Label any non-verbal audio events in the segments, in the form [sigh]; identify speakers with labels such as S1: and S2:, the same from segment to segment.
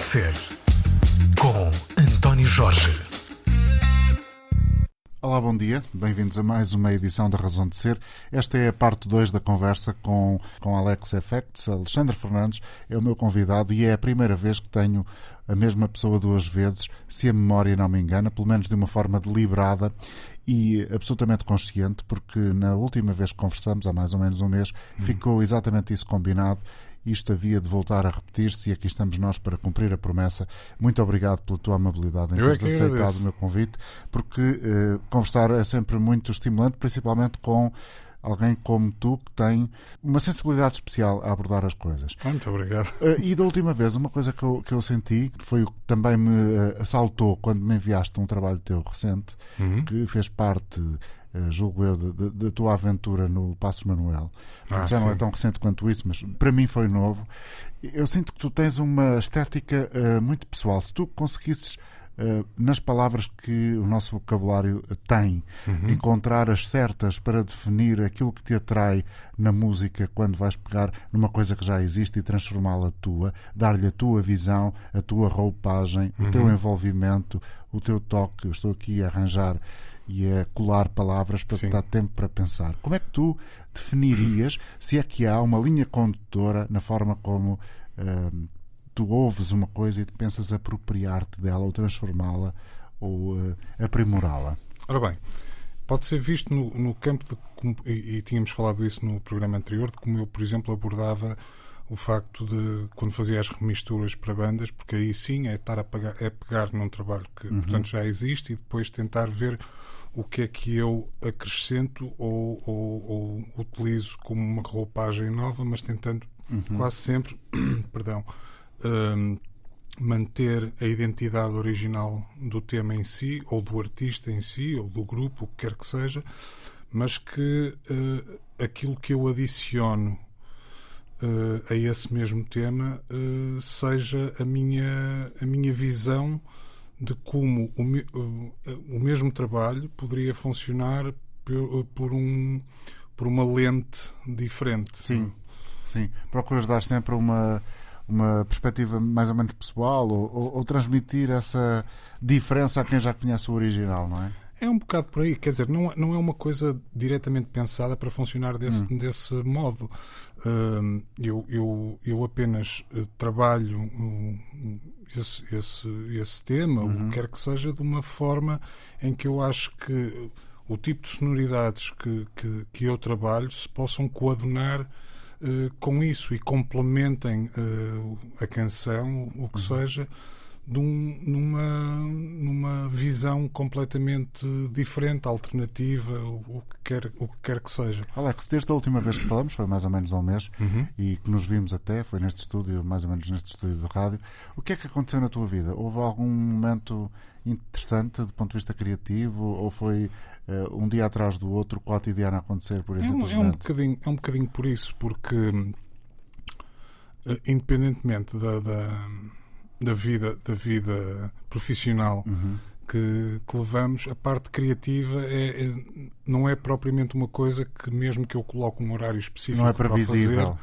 S1: de Ser, com António Jorge.
S2: Olá, bom dia. Bem-vindos a mais uma edição da Razão de Ser. Esta é a parte 2 da conversa com, com Alex Effects. Alexandre Fernandes é o meu convidado e é a primeira vez que tenho a mesma pessoa duas vezes, se a memória não me engana, pelo menos de uma forma deliberada e absolutamente consciente, porque na última vez que conversamos, há mais ou menos um mês, hum. ficou exatamente isso combinado isto havia de voltar a repetir-se e aqui estamos nós para cumprir a promessa. Muito obrigado pela tua amabilidade em
S3: teres
S2: é aceitado agradeço. o meu convite, porque uh, conversar é sempre muito estimulante, principalmente com alguém como tu que tem uma sensibilidade especial a abordar as coisas.
S3: Muito obrigado.
S2: Uh, e da última vez, uma coisa que eu, que eu senti, que foi o que também me uh, assaltou quando me enviaste um trabalho teu recente, uhum. que fez parte uh, julgo eu, da tua aventura no Passos Manuel. Ah, já sim. não é tão recente quanto isso, mas para mim foi novo. Eu sinto que tu tens uma estética uh, muito pessoal. Se tu conseguisses Uh, nas palavras que o nosso vocabulário tem, uhum. encontrar as certas para definir aquilo que te atrai na música quando vais pegar numa coisa que já existe e transformá-la tua, dar-lhe a tua visão, a tua roupagem, uhum. o teu envolvimento, o teu toque. Eu estou aqui a arranjar e a colar palavras para Sim. dar tempo para pensar. Como é que tu definirias [clears throat] se é que há uma linha condutora na forma como uh, tu ouves uma coisa e pensas apropriar-te dela ou transformá-la ou uh, aprimorá-la?
S3: Ora bem, pode ser visto no, no campo de, e, e tínhamos falado isso no programa anterior, de como eu, por exemplo, abordava o facto de quando fazia as remisturas para bandas, porque aí sim é estar a pegar, é pegar num trabalho que uhum. portanto já existe e depois tentar ver o que é que eu acrescento ou, ou, ou utilizo como uma roupagem nova, mas tentando uhum. quase sempre, [clears throat] perdão, um, manter a identidade original do tema em si, ou do artista em si, ou do grupo, o que quer que seja, mas que uh, aquilo que eu adiciono uh, a esse mesmo tema uh, seja a minha, a minha visão de como o, o, o mesmo trabalho poderia funcionar por, por, um, por uma lente diferente.
S2: Sim, sim. Procuras dar sempre uma, uma perspectiva mais ou menos pessoal ou, ou, ou transmitir essa diferença a quem já conhece o original, não é?
S3: É um bocado por aí, quer dizer, não, não é uma coisa diretamente pensada para funcionar desse, hum. desse modo. Eu, eu, eu apenas uh, trabalho esse, esse, esse tema, uhum. o que uhum. quer que seja, de uma forma em que eu acho que o tipo de sonoridades que, que, que eu trabalho se possam coadunar uh, com isso e complementem uh, a canção, o que uhum. seja, num, numa, numa visão completamente diferente, alternativa, o, o, que quer, o que quer que seja.
S2: Alex, desde a última vez que falamos, foi mais ou menos há um mês, uhum. e que nos vimos até, foi neste estúdio, mais ou menos neste estúdio de rádio, o que é que aconteceu na tua vida? Houve algum momento interessante do ponto de vista criativo ou foi uh, um dia atrás do outro cotidiano a acontecer por exemplo?
S3: É um, é um, bocadinho, é um bocadinho por isso, porque uh, independentemente da, da da vida, da vida profissional uhum. que, que, levamos, a parte criativa é, é, não é propriamente uma coisa que, mesmo que eu coloque um horário específico
S2: não é previsível.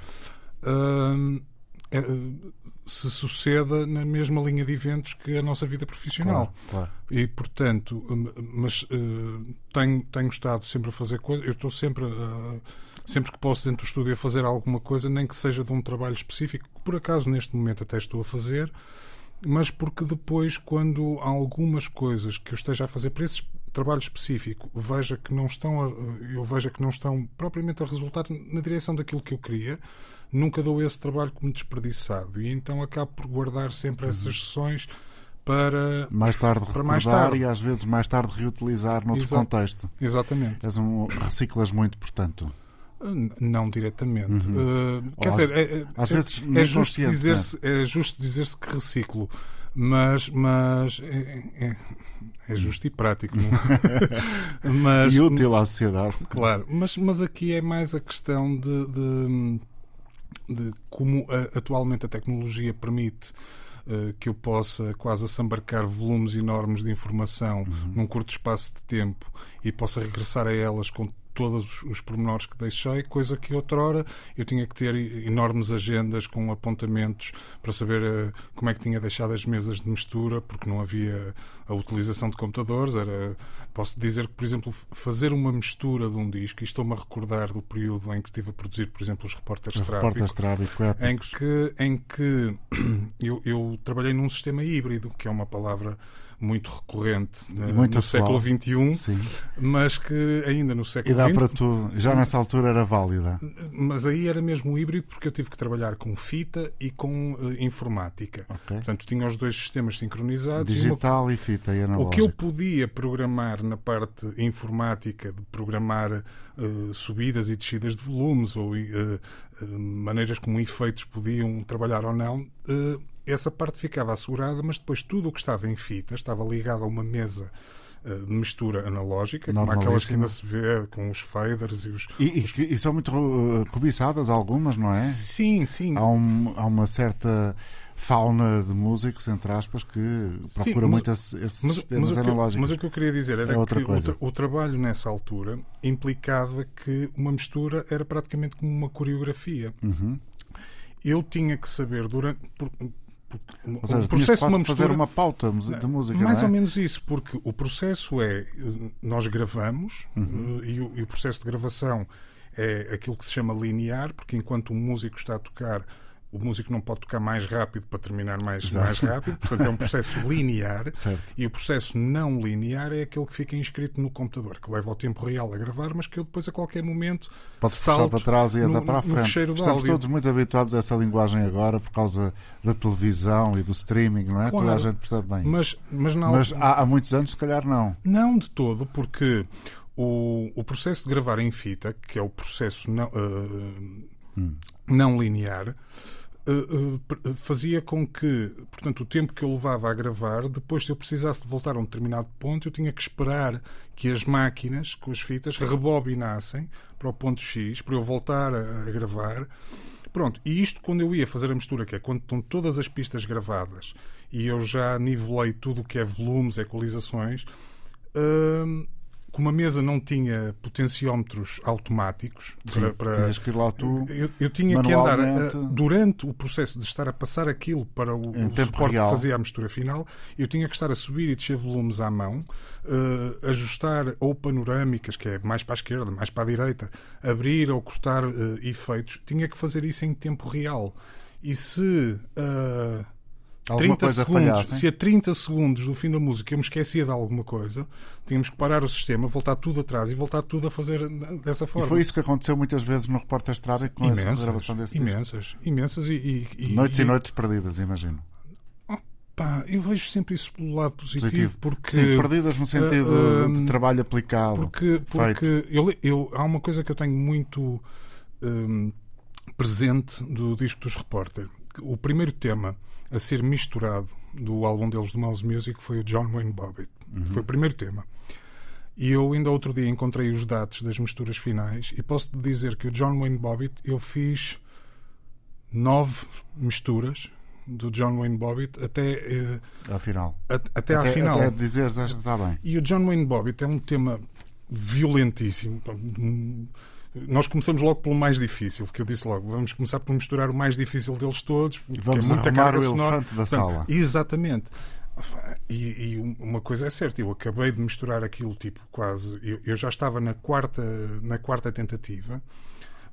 S3: Fazer, uh, é, se suceda na mesma linha de eventos que a nossa vida profissional.
S2: Claro, claro.
S3: E, portanto, hum, mas uh, tenho, tenho estado sempre a fazer coisas, eu estou sempre a sempre que posso dentro do estúdio a fazer alguma coisa, nem que seja de um trabalho específico, que por acaso neste momento até estou a fazer, mas porque depois, quando há algumas coisas que eu esteja a fazer para esse trabalho específico, veja que não estão a, eu veja que não estão propriamente a resultar na direção daquilo que eu queria, nunca dou esse trabalho como desperdiçado e então acabo por guardar sempre uhum. essas sessões para
S2: mais tarde para mais tarde. e às vezes mais tarde reutilizar noutro
S3: Exa
S2: contexto.
S3: Exatamente.
S2: És um, reciclas muito, portanto.
S3: Não diretamente. Uhum. Uh, quer dizer, é, é, às vezes é, é justo dizer-se é justo dizer-se que reciclo, mas, mas é, é, é justo e prático. [laughs] [laughs]
S2: mas, e útil à sociedade.
S3: Claro, mas, mas aqui é mais a questão de, de, de como a, atualmente a tecnologia permite uh, que eu possa quase assambarcar volumes enormes de informação uhum. num curto espaço de tempo e possa regressar a elas com todos os pormenores que deixei, coisa que outrora eu tinha que ter enormes agendas com apontamentos para saber uh, como é que tinha deixado as mesas de mistura, porque não havia a utilização de computadores. Era, posso dizer que, por exemplo, fazer uma mistura de um disco, e estou-me a recordar do período em que estive a produzir, por exemplo, os Repórteres
S2: Trábico,
S3: em que, em que [clears throat] eu, eu trabalhei num sistema híbrido, que é uma palavra muito recorrente muito no século XXI, Sim. mas que ainda no século
S2: dá para tu, já nessa altura era válida.
S3: Mas aí era mesmo híbrido porque eu tive que trabalhar com fita e com uh, informática. Okay. Portanto, tinha os dois sistemas sincronizados.
S2: Digital e, uma... e fita e analógico.
S3: O que eu podia programar na parte informática, de programar uh, subidas e descidas de volumes ou uh, maneiras como efeitos podiam trabalhar ou não, essa parte ficava assegurada, mas depois tudo o que estava em fita estava ligado a uma mesa de mistura analógica, como aquelas que ainda se vê com os faders e os.
S2: E,
S3: os...
S2: e são muito uh, cobiçadas algumas, não é?
S3: Sim, sim.
S2: Há, um, há uma certa fauna de músicos, entre aspas, que procura Sim, muito esses mas, sistemas
S3: mas
S2: analógicos.
S3: mas o que eu queria dizer era é que o, tra o, trabalho nessa altura implicava que uma mistura era praticamente como uma coreografia.
S2: Uhum.
S3: Eu tinha que saber durante. Por,
S2: ou seja, o processo de uma mistura, fazer uma pauta de música.
S3: Mais
S2: é?
S3: ou menos isso, porque o processo é nós gravamos
S2: uhum.
S3: e, o, e o processo de gravação é aquilo que se chama linear, porque enquanto o músico está a tocar o músico não pode tocar mais rápido para terminar mais, mais rápido, portanto é um processo [laughs] linear.
S2: Certo.
S3: E o processo não linear é aquele que fica inscrito no computador, que leva o tempo real a gravar, mas que eu depois a qualquer momento
S2: pode
S3: salto
S2: para trás e anda para a frente. Estamos todos muito habituados a essa linguagem agora por causa da televisão e do streaming, não é? Claro, Toda a gente percebe bem
S3: mas,
S2: isso.
S3: Mas, não,
S2: mas há, há muitos anos, se calhar, não.
S3: Não de todo, porque o, o processo de gravar em fita, que é o processo não, uh,
S2: hum.
S3: não linear, uh, fazia com que, portanto, o tempo que eu levava a gravar, depois se eu precisasse de voltar a um determinado ponto, eu tinha que esperar que as máquinas com as fitas rebobinassem para o ponto X, para eu voltar a, a gravar. Pronto, e isto quando eu ia fazer a mistura, que é quando estão todas as pistas gravadas e eu já nivelei tudo o que é volumes, equalizações, uh, como a mesa não tinha potenciómetros automáticos
S2: Sim, para, para que ir lá tu
S3: eu, eu tinha que andar uh, durante o processo de estar a passar aquilo para o, o suporte real. que fazia a mistura final eu tinha que estar a subir e descer volumes à mão uh, ajustar ou panorâmicas que é mais para a esquerda mais para a direita abrir ou cortar uh, efeitos. Tinha que fazer isso em tempo real. E se 30 segundos, se a 30 segundos do fim da música eu me esquecia de alguma coisa, tínhamos que parar o sistema, voltar tudo atrás e voltar tudo a fazer dessa forma.
S2: E foi isso que aconteceu muitas vezes no Repórter Estrada com imensas, essa gravação desse
S3: Imensas,
S2: disco.
S3: imensas e, e,
S2: Noites
S3: e,
S2: e noites perdidas, imagino.
S3: Pá, eu vejo sempre isso pelo lado positivo, positivo. porque
S2: sim, perdidas no sentido uh, de trabalho aplicado.
S3: Porque, porque eu, eu, há uma coisa que eu tenho muito um, presente do disco dos Repórter. O primeiro tema a ser misturado do álbum deles do Mouse Music foi o John Wayne Bobbitt. Uhum. Foi o primeiro tema. E eu ainda outro dia encontrei os dados das misturas finais e posso dizer que o John Wayne Bobbitt eu fiz nove misturas do John Wayne Bobbitt até
S2: eh, à final.
S3: A, até, até à final.
S2: Até dizeres esta está bem.
S3: E o John Wayne Bobbitt é um tema violentíssimo nós começamos logo pelo mais difícil, que eu disse logo, vamos começar por misturar o mais difícil deles todos,
S2: vamos
S3: é muita
S2: o elefante da sala.
S3: Exatamente. E, e, uma coisa é certa, eu acabei de misturar aquilo tipo quase. Eu, eu já estava na quarta, na quarta tentativa.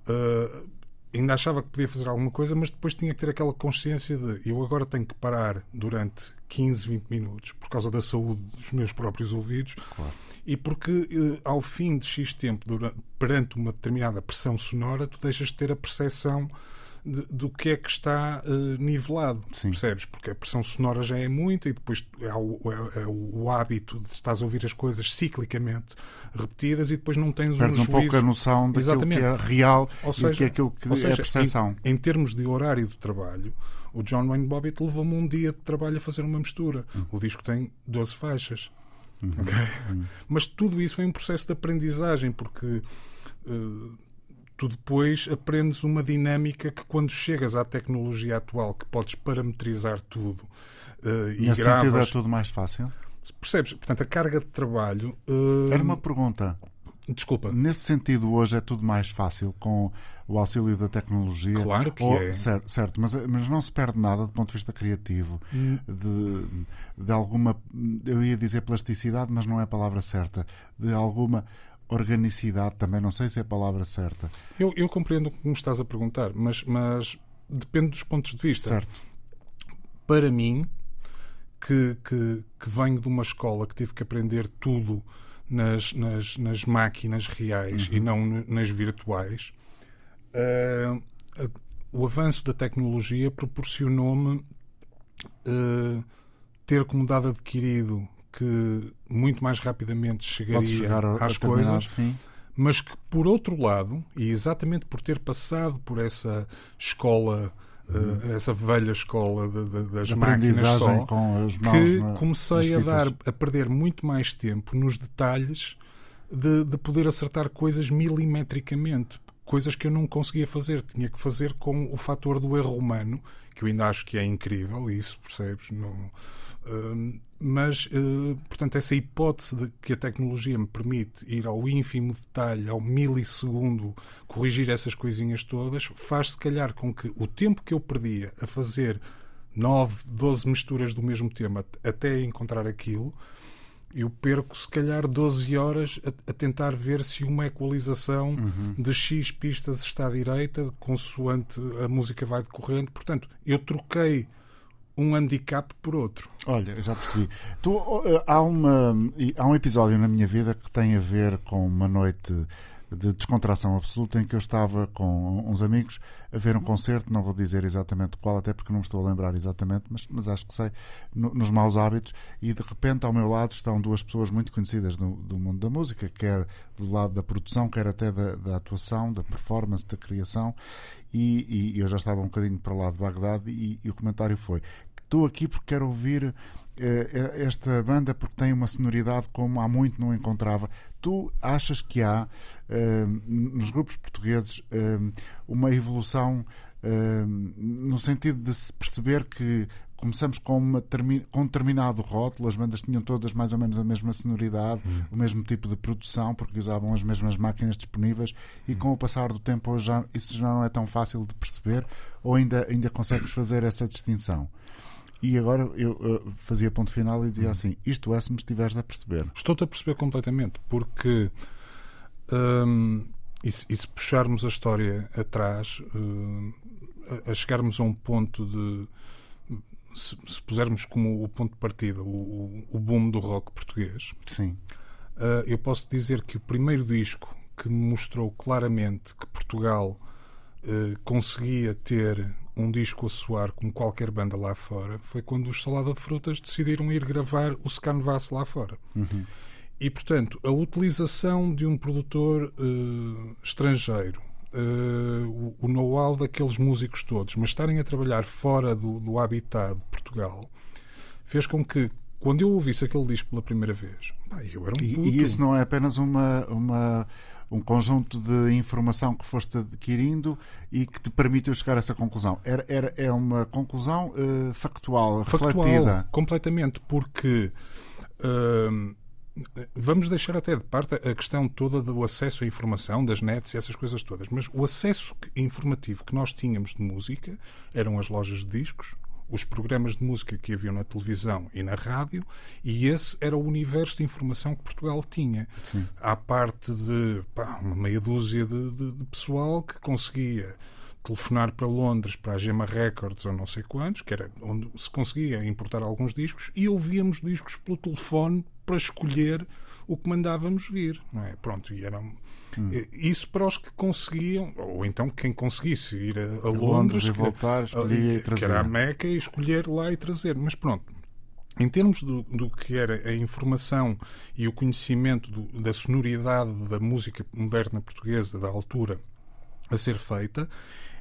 S3: Uh, ainda achava que podia fazer alguma coisa, mas depois tinha que ter aquela consciência de eu agora tenho que parar durante 15, 20 minutos por causa da saúde dos meus próprios ouvidos.
S2: Claro
S3: e porque eh, ao fim de X tempo, durante, perante uma determinada pressão sonora, tu deixas de ter a percepção de, do que é que está uh, nivelado,
S2: Sim.
S3: percebes? Porque a pressão sonora já é muita e depois há o, é, é o hábito de estás a ouvir as coisas ciclicamente repetidas e depois não tens
S2: Perdes
S3: um,
S2: um pouco a noção daquilo
S3: Exatamente.
S2: que é real
S3: ou seja,
S2: e que é aquilo que
S3: seja,
S2: é a percepção.
S3: Em, em, termos de horário de trabalho, o John Wayne Bobbitt levou-me um dia de trabalho a fazer uma mistura.
S2: Hum.
S3: O disco tem 12 faixas.
S2: Uhum.
S3: Okay?
S2: Uhum.
S3: Mas tudo isso foi um processo de aprendizagem, porque uh, tu depois aprendes uma dinâmica que quando chegas à tecnologia atual, que podes parametrizar tudo uh, e
S2: Nesse
S3: gravas...
S2: sentido é tudo mais fácil?
S3: Percebes? Portanto, a carga de trabalho... Uh...
S2: Era uma pergunta.
S3: Desculpa.
S2: Nesse sentido, hoje é tudo mais fácil com o auxílio da tecnologia.
S3: Claro que
S2: Ou-
S3: é.
S2: Certo, certo, mas, mas não se perde nada do ponto de vista criativo,
S3: Hum.
S2: de, de alguma, eu ia dizer plasticidade, mas não é a palavra certa, de alguma organicidade também, não sei se é a palavra certa.
S3: Eu, eu compreendo o que me estás a perguntar, mas, mas depende dos pontos de vista.
S2: Certo.
S3: Para mim, que, que, que venho de uma escola que tive que aprender tudo nas, nas, nas máquinas reais e não nas virtuais, a- o avanço da tecnologia proporcionou-me eh, ter como dado adquirido que muito mais rapidamente chegaria às coisas,
S2: fim.
S3: mas que por outro lado, e exatamente por ter passado por essa escola, eh, essa velha escola de- de- das
S2: De
S3: máquinas só,
S2: com as mãos
S3: que
S2: na-
S3: comecei a dar a perder muito mais tempo nos detalhes de, de poder acertar coisas milimetricamente coisas que eu não conseguia fazer. Tinha que fazer com o fator do erro humano que eu ainda acho que é incrível isso percebes? Não Hum, mas eh, portanto essa hipótese de que a tecnologia me permite ir ao ínfimo detalhe ao milissegundo corrigir essas coisinhas todas faz se calhar com que o tempo que eu perdia a fazer 9, 12 misturas do mesmo tema até encontrar aquilo, eu perco se calhar 12 horas a, a tentar ver se uma equalização de X pistas está à direita, consoante a música vai decorrendo. Portanto, eu troquei um handicap por outro.
S2: Olha, já percebi. Tu, eh, há, uma, há um episódio na minha vida que tem a ver com uma noite de descontração absoluta em que eu estava com uns amigos a ver um concerto, não vou dizer exatamente qual, até porque não me estou a lembrar exatamente, mas, mas acho que sei, no- nos maus hábitos, e de repente ao meu lado estão duas pessoas muito conhecidas do, do mundo da música, quer do lado da produção, quer até da, da atuação, da performance, da criação, e, e eu já estava um bocadinho para lá de Bagdade, e, e o comentário foi: estou aqui porque quero ouvir esta banda porque tem uma sonoridade como há muito não encontrava. Tu achas que há eh, nos grupos portugueses uma evolução no sentido de se perceber que começamos com, uma com um determinado rótulo, as bandas tinham todas mais ou menos a mesma sonoridade, o mesmo tipo de produção, porque usavam as mesmas máquinas disponíveis, e com o passar do tempo hoje já, isso já não é tão fácil de perceber, ou ainda, ainda consegues fazer essa distinção? E agora eu eh, fazia ponto final e dizia assim: isto é se me estiveres a perceber.
S3: Estou-te a perceber completamente, porque hum, e, se, e se puxarmos a história atrás, hum, a, a chegarmos a um ponto de. Se, se pusermos como o ponto de partida o, o, boom do rock português,
S2: Sim.
S3: Uh, eu posso dizer que o primeiro disco que mostrou claramente que Portugal uh, conseguia ter um disco a soar como qualquer banda lá fora foi quando os Salada de Frutas decidiram ir gravar o Scanvas lá fora. E, portanto, a utilização de um produtor uh, estrangeiro, uh, o, o know-how daqueles músicos todos, mas estarem a trabalhar fora do, do habitat de Portugal, fez com que, quando eu ouvisse aquele disco pela primeira vez, pá, eu era um
S2: E,
S3: puto.
S2: e isso não é apenas uma, uma, um conjunto de informação que foste adquirindo e que te permitiu chegar a essa conclusão. Era, era, é uma conclusão eh, factual,
S3: factual,
S2: refletida.
S3: completamente, porque hum, vamos deixar até de parte a questão toda do acesso à informação, das nets e essas coisas todas, mas o acesso informativo que nós tínhamos de música eram as lojas de discos, os programas de música que haviam na televisão e na rádio, e esse era o universo de informação que Portugal tinha. À parte de pá, uma meia dúzia de, de- de pessoal que conseguia telefonar para Londres, para a Gema Records ou não sei quantos, que era onde se conseguia importar alguns discos, e ouvíamos discos pelo telefone para escolher o que mandávamos vir, não é? Pronto, e eram isso para os que conseguiam, ou então quem conseguisse ir a, a Londres,
S2: Londres e voltar, escolhia e
S3: que era a. Meca e escolher lá e trazer. Mas pronto, em termos do, do que era a informação e o conhecimento do- da sonoridade da música moderna portuguesa da altura a ser feita,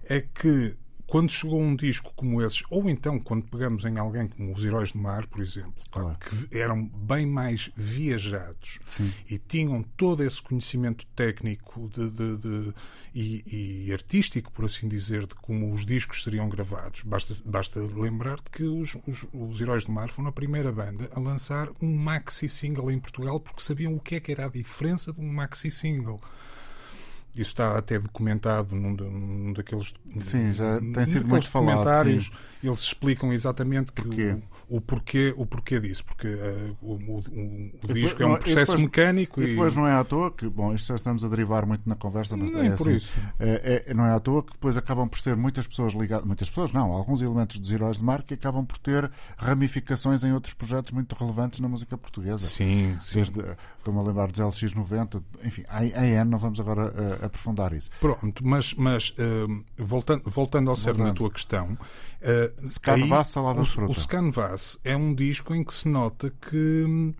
S3: é que quando chegou um disco como esses, ou então quando pegamos em alguém como os Heróis do Mar, por exemplo,
S2: Claro.
S3: que eram bem mais viajados
S2: Sim.
S3: e tinham todo esse conhecimento técnico de, de- de- e, e artístico, por assim dizer, de como os discos seriam gravados. Basta, basta lembrar-te que os, os, os Heróis do Mar foram a primeira banda a lançar um maxi single em Portugal porque sabiam o que é que era a diferença de um maxi single. Isso está até documentado num, num daqueles.
S2: Sim, já tem sido muito falado, sim.
S3: Eles explicam exatamente
S2: Porquê?
S3: O, o porquê, o porquê disso. Porque eh, o, o- o-
S2: depois-
S3: disco é um
S2: e
S3: processo
S2: depois-
S3: mecânico
S2: E
S3: e.
S2: depois não é à toa que, bom, isto já estamos a derivar muito na conversa, mas
S3: Nem
S2: é
S3: por
S2: assim.
S3: isso.
S2: É, é- não é à toa que depois acabam por ser muitas pessoas ligadas, muitas pessoas não, alguns elementos dos Heróis de Mar que acabam por ter ramificações em outros projetos muito relevantes na música portuguesa.
S3: Sim, sim.
S2: Desde, estou-me a lembrar dos LX90, enfim, a AN, não vamos agora eh, aprofundar isso.
S3: Pronto, mas, mas eh, voltando, voltando ao cerne da tua questão, eh,
S2: Scanvas,
S3: aí
S2: Salada
S3: o,
S2: de Fruta.
S3: o Scanvas é um disco em que se nota que hum,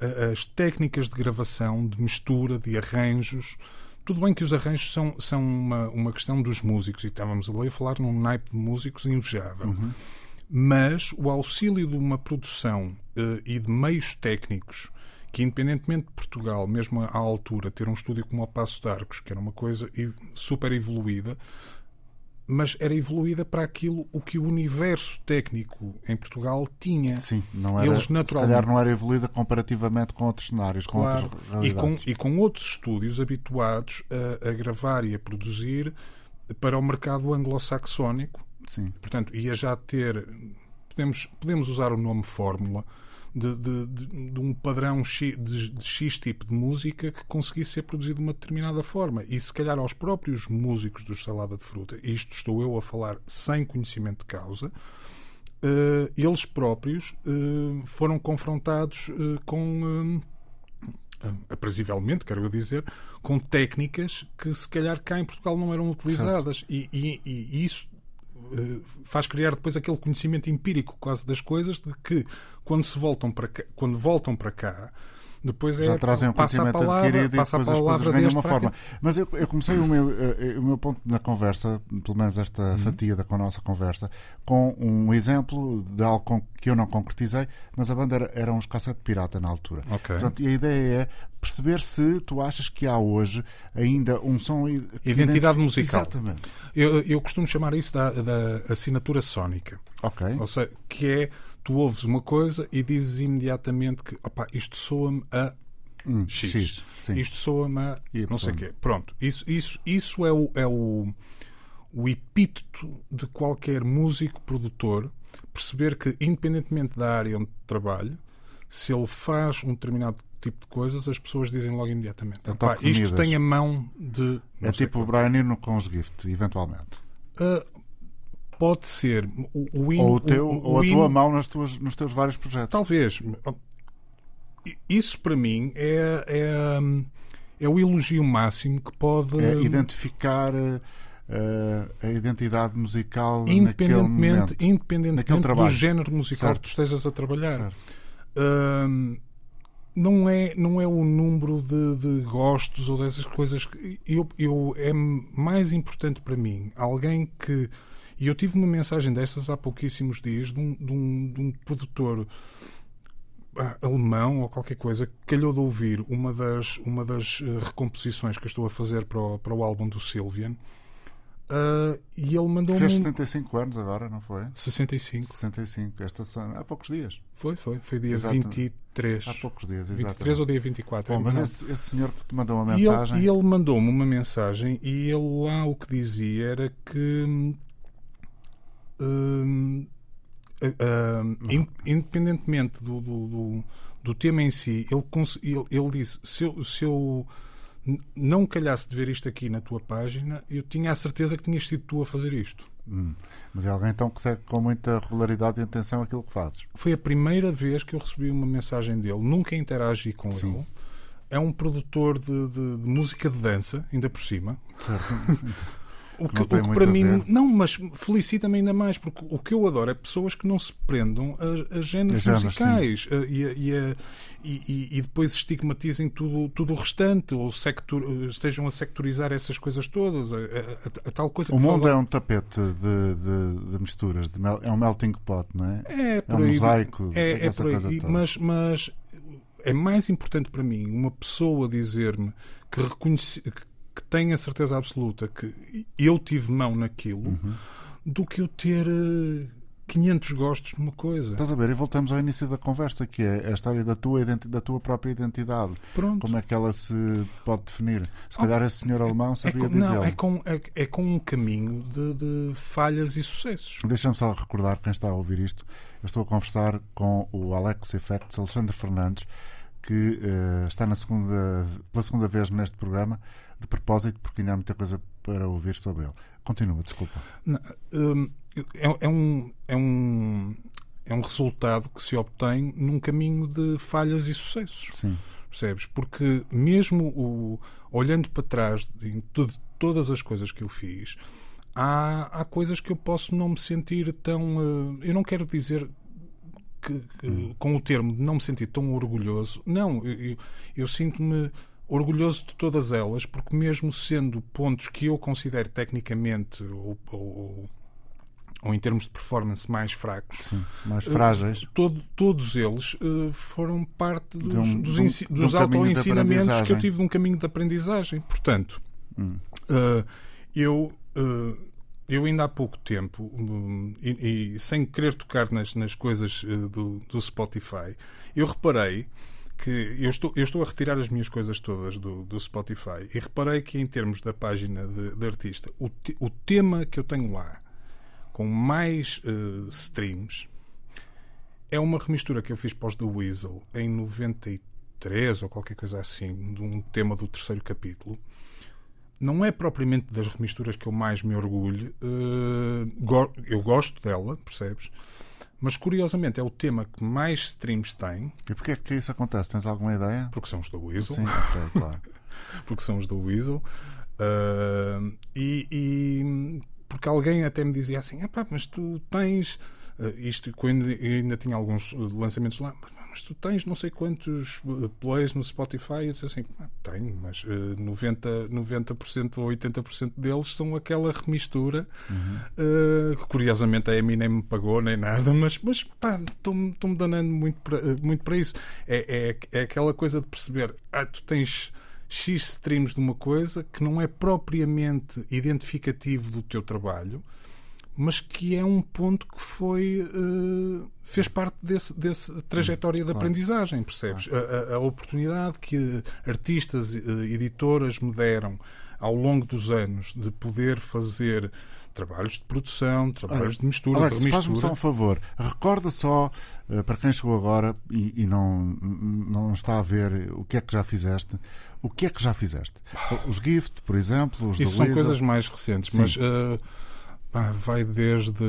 S3: a- as técnicas de gravação, de mistura, de arranjos. Tudo bem que os arranjos são, são uma, uma questão dos músicos, e estávamos ali a falar num naipe de músicos invejável.
S2: Uhum.
S3: Mas o auxílio de uma produção eh, e de meios técnicos que, independentemente de Portugal, mesmo à altura, ter um estúdio como o Passo de Arcos, que era uma coisa super evoluída, mas era evoluída para aquilo o que o universo técnico em Portugal tinha.
S2: Sim, não era,
S3: Eles
S2: se
S3: naturalmente-
S2: calhar não era evoluída comparativamente com outros cenários, com
S3: Claro,
S2: outras
S3: e com, e com outros estúdios habituados a, a gravar e a produzir para o mercado anglo-saxónico.
S2: Sim.
S3: Portanto, ia já ter. Podemos, podemos usar o nome fórmula de, de, de- de um padrão X, de, de X tipo de música que conseguisse ser produzido de uma determinada forma. E se calhar aos próprios músicos do Salada de Fruta, isto estou eu a falar sem conhecimento de causa, eh, eles próprios eh, foram confrontados eh, com. aprazivelmente, quero eu dizer, com técnicas que se calhar cá em Portugal não eram utilizadas. E, e- e isso faz criar depois aquele conhecimento empírico quase das coisas de que quando se voltam para cá, quando voltam para cá depois
S2: já
S3: é
S2: trazem o
S3: passa a
S2: conhecimento
S3: palavra,
S2: adquirido e depois as coisas ganham uma forma.
S3: aquele.
S2: Mas eu, eu comecei o meu, eh, o meu ponto na conversa, pelo menos esta
S3: Uhum.
S2: fatia da com a nossa conversa, com um exemplo de algo que eu não concretizei, mas a banda era, era uns cassete pirata na altura.
S3: Ok.
S2: Portanto, e a ideia é perceber se tu achas que há hoje ainda um som.
S3: Identidade musical.
S2: Exatamente.
S3: Eu, eu costumo chamar isso da, da assinatura sónica.
S2: Ok.
S3: Ou seja, que é tu ouves uma coisa e dizes imediatamente que opá, isto soa-me a
S2: Hum,
S3: X.
S2: X.
S3: Isto soa-me a
S2: Y.
S3: não sei o quê. Pronto. Isso, isso, isso é, o, é o, o epíteto de qualquer músico produtor perceber que, independentemente da área onde trabalha, se ele faz um determinado tipo de coisas, as pessoas dizem logo imediatamente.
S2: É o
S3: "Opá,
S2: toque de
S3: isto
S2: Midas."
S3: tem a mão de.
S2: É tipo o
S3: quantos."
S2: Brian Eno com os Gift, eventualmente.
S3: Ah, pode ser. O, o hino-
S2: Ou, o teu,
S3: o-
S2: ou a
S3: hino-
S2: tua mão nas tuas, nos teus vários projetos.
S3: Talvez. Isso para mim é, é, é o elogio máximo que pode.
S2: É identificar eh, a identidade musical
S3: independentemente,
S2: momento.
S3: independentemente do género musical
S2: Certo.
S3: que tu estejas a trabalhar. Não é, não é o número de, de gostos ou dessas coisas que eu, eu é mais importante para mim alguém que e eu tive uma mensagem destas há pouquíssimos dias de um, de um, de um produtor ah, alemão ou qualquer coisa que calhou de ouvir uma das, uma das eh, recomposições que eu estou a fazer para o, para o álbum do Sylvian ah, e ele mandou-me
S2: Fez
S3: um-
S2: 65 anos agora, não foi?
S3: 65
S2: 65, esta semana, há poucos dias.
S3: foi, foi, foi dia
S2: Exato.
S3: 23
S2: Há poucos dias,
S3: 23
S2: exatamente.
S3: ou dia 24
S2: Bom, mas
S3: Não.
S2: esse, esse senhor que te mandou uma
S3: E ele,
S2: mensagem.
S3: e ele mandou-me uma mensagem e ele lá o que dizia era que hum, hum, in- independentemente do, do, do, do tema em si, ele, ele, ele disse se eu, se eu não calhasse de ver isto aqui na tua página, eu tinha a certeza que tinhas sido tu a fazer isto.
S2: Hum. Mas é alguém então que segue com muita regularidade e atenção aquilo que fazes.
S3: Foi a primeira vez que eu recebi uma mensagem dele. Nunca interagi com
S2: Sim.
S3: ele. É um produtor de, de- de música de dança, ainda por cima.
S2: Certo? [laughs]
S3: O que, o que para mim. Não, mas felicita-me ainda mais, porque o que eu adoro é pessoas que não se prendam a, a géneros
S2: A
S3: musicais a- e, e- e- e depois estigmatizem tudo, tudo o restante, ou sector, estejam a sectorizar essas coisas todas. A, tal coisa
S2: O mundo
S3: fala-
S2: é um tapete de, de- de misturas, de mel- é um melting pot, não é?
S3: É, por
S2: um
S3: aí,
S2: mosaico,
S3: É, é
S2: essa
S3: aí.
S2: coisa toda.
S3: Mas, mas é mais importante para mim uma pessoa dizer-me que reconhece que, que tenha certeza absoluta que eu tive mão naquilo
S2: Uhum.
S3: do que eu ter eh, 500 gostos numa coisa.
S2: Estás a ver? E voltamos ao início da conversa, que é a história da tua, da tua própria identidade.
S3: Pronto.
S2: Como é que ela se pode definir? Se calhar esse senhor alemão
S3: É
S2: sabia
S3: com,
S2: dizer.
S3: não, é com, é, é com um caminho de, de falhas e sucessos.
S2: Deixa-me só recordar quem está a ouvir isto. Eu estou a conversar com o Alex Effects, Alexandre Fernandes, que eh, está na segunda, pela segunda vez neste programa, de propósito, porque ainda há muita coisa para ouvir sobre ele. Continua, desculpa.
S3: Não, hum, é, é um, é, um, é um resultado que se obtém num caminho de falhas e sucessos.
S2: Sim.
S3: Percebes? Porque mesmo o, olhando para trás de, de todas as coisas que eu fiz, há, há coisas que eu posso não me sentir tão. eh, eu não quero dizer que, que- com o termo de não me sentir tão orgulhoso. Não, eu, eu- eu sinto-me orgulhoso de todas elas, porque mesmo sendo pontos que eu considero tecnicamente ou, ou- ou em termos de performance mais fracos,
S2: Sim. Mais frágeis.
S3: todo- todos eles eh, foram parte dos,
S2: um-
S3: dos,
S2: um- um
S3: dos autoensinamentos que eu tive de um caminho de aprendizagem. Portanto,
S2: Hum.
S3: eh, eu, eh, eu ainda há pouco tempo, hum, e, e sem querer tocar nas, nas coisas eh, do, do Spotify, eu reparei que eu estou, eu estou a retirar as minhas coisas todas do, do Spotify e reparei que em termos da página de, de artista, o, te- o tema que eu tenho lá com mais eh, streams é uma remistura que eu fiz os The Weasel em 93 ou qualquer coisa assim, de um tema do terceiro capítulo. Não é propriamente das remisturas que eu mais me orgulho. eh, go- eu gosto dela, percebes? Mas curiosamente é o tema que mais streams tem,
S2: E porquê é que isso acontece? Tens alguma ideia?
S3: porque são os The Weasel.
S2: Sim, ok, claro. [laughs]
S3: porque são os do Weasel. Ah, e, e porque alguém até me dizia assim: "Epá, mas tu tens. ah, isto quando ainda tinha alguns uh, lançamentos lá, mas, mas tu tens não sei quantos uh, plays no Spotify. Eu disse assim: "Ah, tenho, mas uh, 90%, 90% ou 80% deles são aquela remistura. Uh, que curiosamente a Amy nem me pagou nem nada, mas, estou-me estou-me danando muito para, muito para isso. É, é, é aquela coisa de perceber: ah, tu tens. X streams de uma coisa que não é propriamente identificativo do teu trabalho, mas que é um ponto que foi eh, fez parte desse, desse trajetória de
S2: claro.
S3: aprendizagem, percebes? A, a- a oportunidade que artistas, eh, editoras me deram ao longo dos anos de poder fazer trabalhos de produção, trabalhos de mistura,
S2: Alex,
S3: de
S2: faz-me só
S3: remistura.
S2: um favor. Recorda só, eh, para quem chegou agora e, e não, não está a ver o que é que já fizeste, o que é que já fizeste? Os Gift, por exemplo, os
S3: Isso são coisas mais recentes,
S2: Sim.
S3: mas eh, pá, vai desde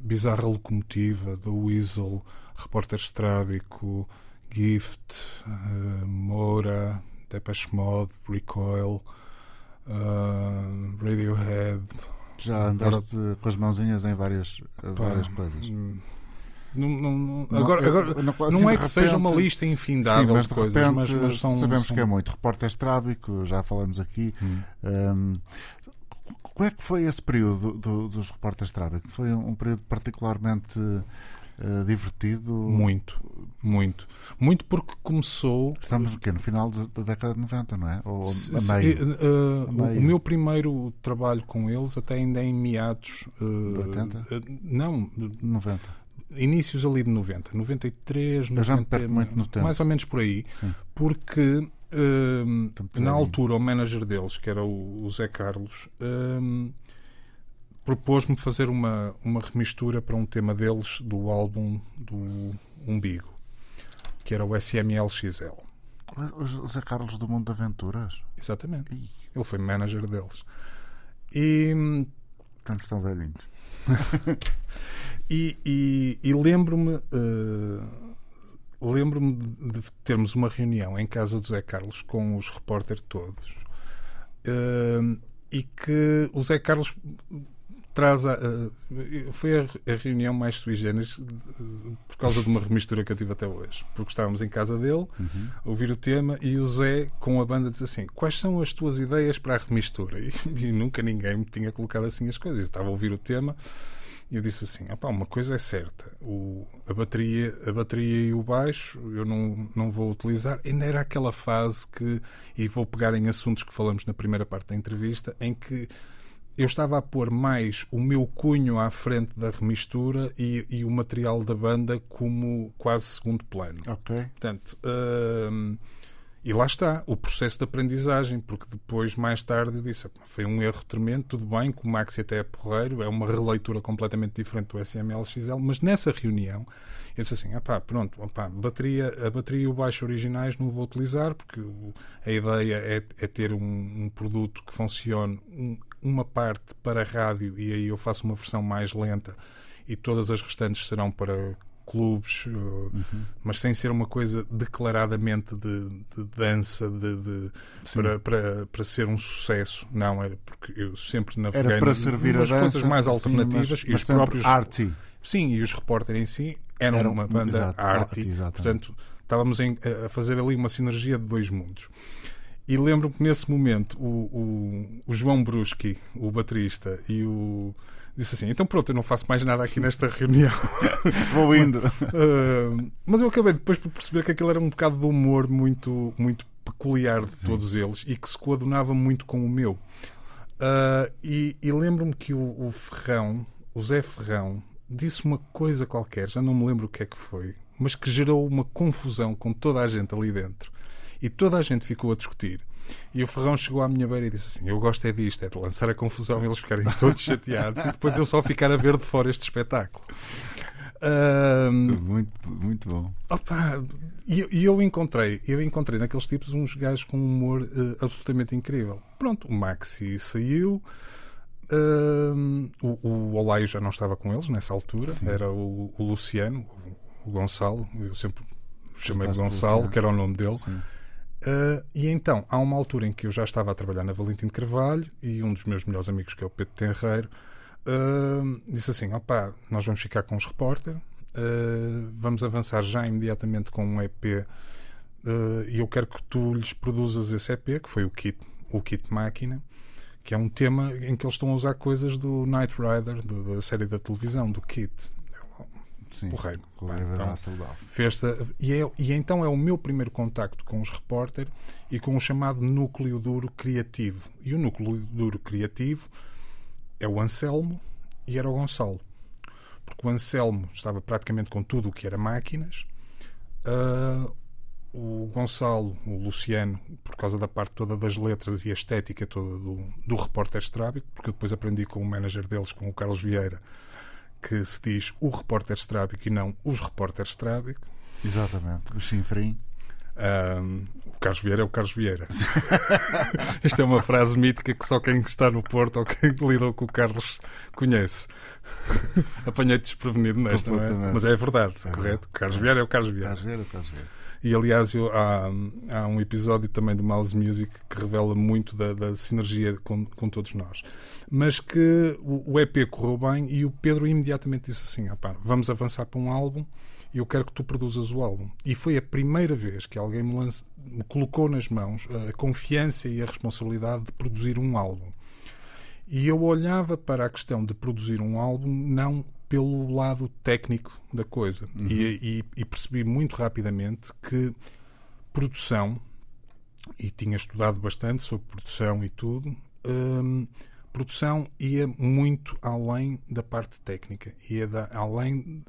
S3: Bizarra Locomotiva, The Weasel, Repórter Estrábico, Gift, eh, Moura, Depeche Mode, Recoil, eh, Radiohead.
S2: Já andaste com as mãozinhas em várias,
S3: pá,
S2: várias coisas.
S3: hum, Não, não- não- agora, agora
S2: eu não- assim,
S3: é que seja uma lista
S2: Sim,
S3: infindável
S2: mas
S3: de coisas, mas, mas são,
S2: sabemos
S3: são-
S2: que é muito. Repórter Estrábico, já falamos aqui.
S3: Hum.
S2: Hum, como é que foi esse período do- dos repórteres Estrábico? Foi um, período particularmente eh, divertido?
S3: Muito, muito. Muito porque começou
S2: Estamos no quê? No final da década de 90, não é? Ou a meio?
S3: eh, eh,
S2: A
S3: o-
S2: meio.
S3: O meu primeiro trabalho com eles até ainda é em meados. eh,
S2: De 80?
S3: eh, não,
S2: 90.
S3: inícios ali de 90. 93,
S2: Eu já me
S3: 90,
S2: perco muito no tempo.
S3: mais ou menos por aí.
S2: Sim.
S3: Porque eh,
S2: Tempo
S3: na altura o manager deles, que era o, o Zé Carlos, eh, propôs-me fazer uma, uma remistura para um tema deles do álbum do Umbigo, que era o SMLXL.
S2: O José Carlos do Mundo de Aventuras?
S3: Exatamente.
S2: Ih,
S3: Ele foi manager deles. E,
S2: tantos estão velhinhos. [laughs]
S3: e, e- e lembro-me eh, lembro-me de termos uma reunião em casa do Zé Carlos com os repórteres todos. Eh, e que o Zé Carlos traz a, a, foi a, a, reunião mais sui generis por causa de uma remistura que eu tive até hoje. Porque estávamos em casa dele uhum. a ouvir o tema e o Zé, com a banda, diz assim: Quais são as tuas ideias para a remistura? E, [laughs] e nunca ninguém me tinha colocado assim as coisas. Eu estava a ouvir o tema eu disse assim: uma coisa é certa, o, a, bateria, a bateria e o baixo eu não, não vou utilizar. Ainda era aquela fase que, e vou pegar em assuntos que falamos na primeira parte da entrevista, em que eu estava a pôr mais o meu cunho à frente da remistura e, e o material da banda como quase segundo plano.
S2: Ok.
S3: Portanto. Uh, e lá está, o processo de aprendizagem, porque depois, mais tarde, eu disse: foi um erro tremendo, tudo bem, que o Maxi até é porreiro, é uma releitura completamente diferente do SML XL, mas nessa reunião eu disse assim: ah pá, pronto, opá, bateria, a bateria e o baixo originais não vou utilizar, porque a ideia é, é ter um, um, produto que funcione um, uma parte para rádio e aí eu faço uma versão mais lenta e todas as restantes serão para clubes, eh, uhum. mas sem ser uma coisa declaradamente de, de dança, de, de para, para, para ser um sucesso. Não, era porque eu sempre naveguei
S2: era para servir
S3: nas coisas mais alternativas
S2: sim, mas,
S3: e os próprios.
S2: Arty.
S3: Sim, e os repórteres em si eram era, uma banda exato, arty. Portanto, estávamos em, a fazer ali uma sinergia de dois mundos. E lembro-me que nesse momento o, o, o João Bruschi, o baterista, e o disse assim: então pronto, eu não faço mais nada aqui nesta reunião. [laughs]
S2: Vou indo.
S3: uh, mas eu acabei depois por perceber que aquilo era um bocado de humor muito, muito peculiar de Sim. todos eles e que se coadunava muito com o meu. Uh, e, e lembro-me que o, o Ferrão, o Zé Ferrão, disse uma coisa qualquer, já não me lembro o que é que foi, mas que gerou uma confusão com toda a gente ali dentro. E toda a gente ficou a discutir. E o Ferrão chegou à minha beira e disse assim: Eu gosto é disto, é de lançar a confusão e eles ficarem todos chateados e depois eu só ficar a ver de fora este espetáculo.
S2: muito, muito bom.
S3: Opa, e, eu encontrei, eu encontrei naqueles tipos uns gajos com um humor uh, absolutamente incrível. Pronto, o Maxi saiu. Uh, o, o Olaio já não estava com eles nessa altura, Sim. era o, o Luciano, o, o, Gonçalo, eu sempre chamei de Gonçalo, que era o nome dele. Sim. Uh, e então, há uma altura em que eu já estava a trabalhar na Valentim de Carvalho e um dos meus melhores amigos, que é o Pedro Tenreiro, uh, disse assim: opá, nós vamos ficar com os repórter, uh, vamos avançar já imediatamente com um EP e eu quero que tu lhes produzas esse EP, que foi o Kit, o Kit Máquina, que é um tema em que eles estão a usar coisas do Knight Rider, do, da série da televisão, do Kit.
S2: Sim,
S3: porreiro.
S2: então,
S3: fez e, é, e então é o meu primeiro contacto com os repórter e com o chamado núcleo duro criativo. E o núcleo duro criativo é o Anselmo e era o Gonçalo. Porque o Anselmo estava praticamente com tudo o que era máquinas. Uh, o Gonçalo, o Luciano, por causa da parte toda das letras e a estética toda do, do repórter estrábico, porque eu depois aprendi com o manager deles, com o Carlos Vieira, que se diz o repórter estrábico e não os repórteres estrábico.
S2: Exatamente, o chinfrim.
S3: Um, o Carlos Vieira é o Carlos Vieira. [laughs] [laughs] Esta é uma frase mítica que só quem está no Porto ou quem lidou com o Carlos conhece. [laughs] Apanhei-te desprevenido nesta, não é? Mas é verdade, é correto? O Carlos Vieira é o Carlos Vieira.
S2: Carlos Vieira é o Carlos Vieira.
S3: E aliás, eu, há, há, um episódio também do Mouse Music que revela muito da, da sinergia com, com, todos nós. Mas que o, o, EP correu bem e o Pedro imediatamente disse assim: vamos avançar para um álbum e eu quero que tu produzas o álbum. E foi a primeira vez que alguém me, lance, me colocou nas mãos a confiança e a responsabilidade de produzir um álbum. E eu olhava para a questão de produzir um álbum não pelo lado técnico da coisa. Uhum. E, e, e, percebi muito rapidamente que produção, e tinha estudado bastante sobre produção e tudo, hum, produção ia muito além da parte técnica, ia da, além,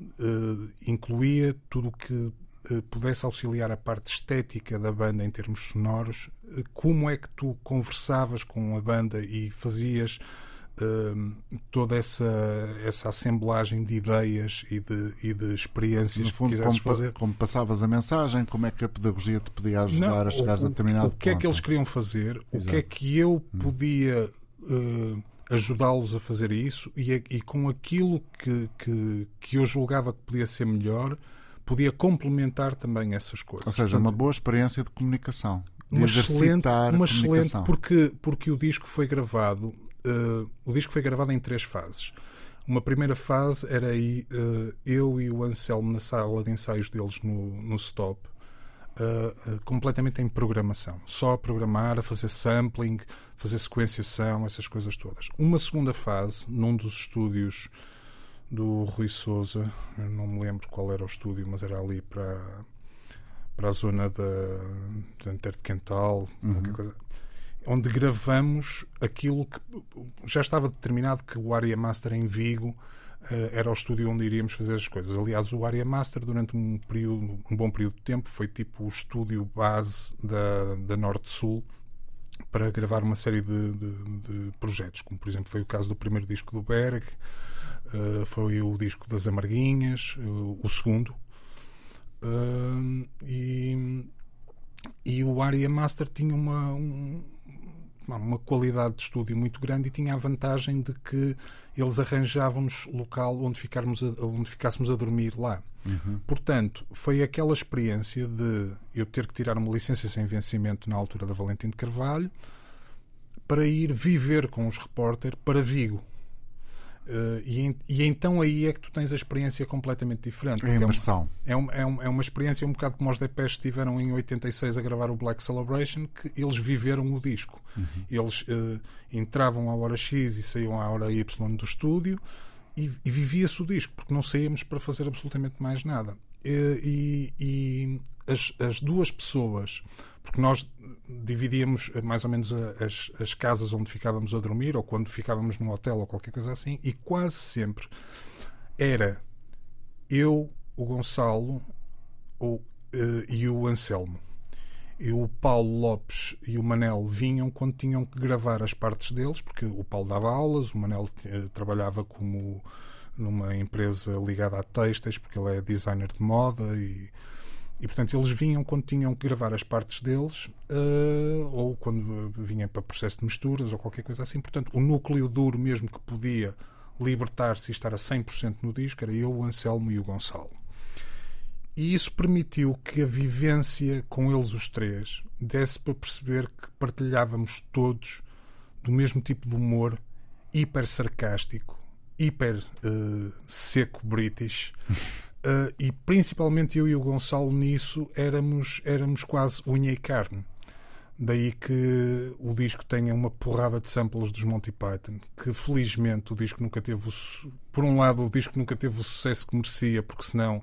S3: uh, incluía tudo o que uh, pudesse auxiliar a parte estética da banda em termos sonoros, uh, como é que tu conversavas com a banda e fazias toda essa, essa assemblagem de ideias e de, e de experiências no fundo, que quisesses
S2: como,
S3: fazer.
S2: Como passavas a mensagem, como é que a pedagogia te podia ajudar Não, a chegar a determinado
S3: ponto? O que é que eles queriam fazer, Exato. o que é que eu hum. podia uh, ajudá-los a fazer isso e, e com aquilo que, que, que eu julgava que podia ser melhor, podia complementar também essas coisas.
S2: Ou seja, Portanto, uma boa experiência de comunicação uma excelente,
S3: uma excelente porque, porque o disco foi gravado, uh, o disco foi gravado em três fases. Uma primeira fase era aí uh, eu e o Anselmo na sala de ensaios deles no, no Stop, uh, completamente em programação. Só a programar, a fazer sampling, fazer sequenciação, essas coisas todas. Uma segunda fase, num dos estúdios do Rui Souza, não me lembro qual era o estúdio, mas era ali para, para a zona da, da de Quental, uhum. coisa, onde gravamos aquilo que já estava determinado que o Aria Master em Vigo uh, era o estúdio onde iríamos fazer as coisas. Aliás, o Aria Master durante um período, um bom período de tempo, foi tipo o estúdio base da, da Norte-Sul para gravar uma série de, de, de, projetos, como por exemplo foi o caso do primeiro disco do Berg, Uh, foi o disco das Amarguinhas, uh, o segundo. E, e o Aria Master tinha uma, um, uma qualidade de estúdio muito grande e tinha a vantagem de que eles arranjavam-nos local onde, ficarmos a, onde ficássemos a dormir lá. Uhum. Portanto, foi aquela experiência de eu ter que tirar uma licença sem vencimento na altura da Valentim de Carvalho para ir viver com os repórteres para Vigo. Uh, e, e, então aí é que tu tens a experiência completamente diferente.
S2: É imersão.
S3: É uma, é, uma, é uma experiência um bocado como os Depeche estiveram em 86 a gravar o Black Celebration, que eles viveram o disco. Uhum. Eles uh, entravam à hora X e saíam à hora Y do estúdio e, e vivia-se o disco, porque não saíamos para fazer absolutamente mais nada. Uh, e, e as, as duas pessoas porque nós dividíamos mais ou menos as, as casas onde ficávamos a dormir, ou quando ficávamos num hotel ou qualquer coisa assim, e quase sempre era eu, o Gonçalo ou, uh, e o Anselmo. E o Paulo Lopes e o Manel vinham quando tinham que gravar as partes deles, porque o Paulo dava aulas, o Manel trabalhava como numa empresa ligada a textos, porque ele é designer de moda e e, portanto, eles vinham quando tinham que gravar as partes deles uh, ou quando vinham para processo de misturas ou qualquer coisa assim. Portanto, o núcleo duro mesmo que podia libertar-se e estar a 100% no disco era eu, o Anselmo e o Gonçalo. E isso permitiu que a vivência com eles os três desse para perceber que partilhávamos todos do mesmo tipo de humor hiper sarcástico, hiper uh, seco british [laughs] Uh, e principalmente eu e o Gonçalo nisso éramos, éramos quase unha e carne. Daí que o disco tenha uma porrada de samples dos Monty Python, que felizmente o disco nunca teve o, por um lado o disco nunca teve o sucesso que merecia, porque senão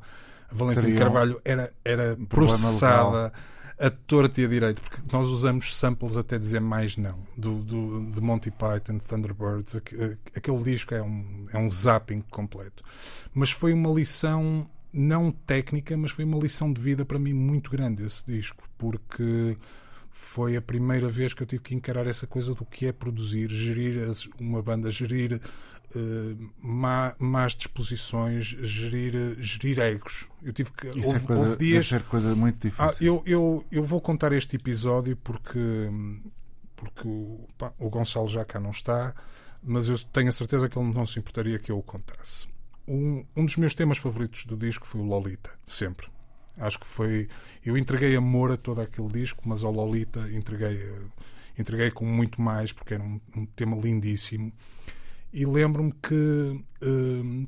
S3: a Valentim Carvalho era, era processada a torta e a direito, porque nós usamos samples até dizer mais não, do, do, de Monty Python, Thunderbirds, aquele disco é um, é um zapping completo. Mas foi uma lição não técnica, mas foi uma lição de vida para mim muito grande esse disco, porque foi a primeira vez que eu tive que encarar essa coisa do que é produzir, gerir uma banda, gerir uh, má, más disposições, gerir, gerir egos. Eu tive que.
S2: Isso houve, é coisa, houve dias, deve ser coisa muito difícil.
S3: Ah, eu, eu, eu vou contar este episódio porque, porque pá, o Gonçalo já cá não está, mas eu tenho a certeza que ele não se importaria que eu o contasse. Um, um dos meus temas favoritos do disco foi o Lolita, sempre. Acho que foi. Eu entreguei amor a todo aquele disco, mas ao Lolita entreguei, entreguei com muito mais, porque era um, um tema lindíssimo. E lembro-me que uh,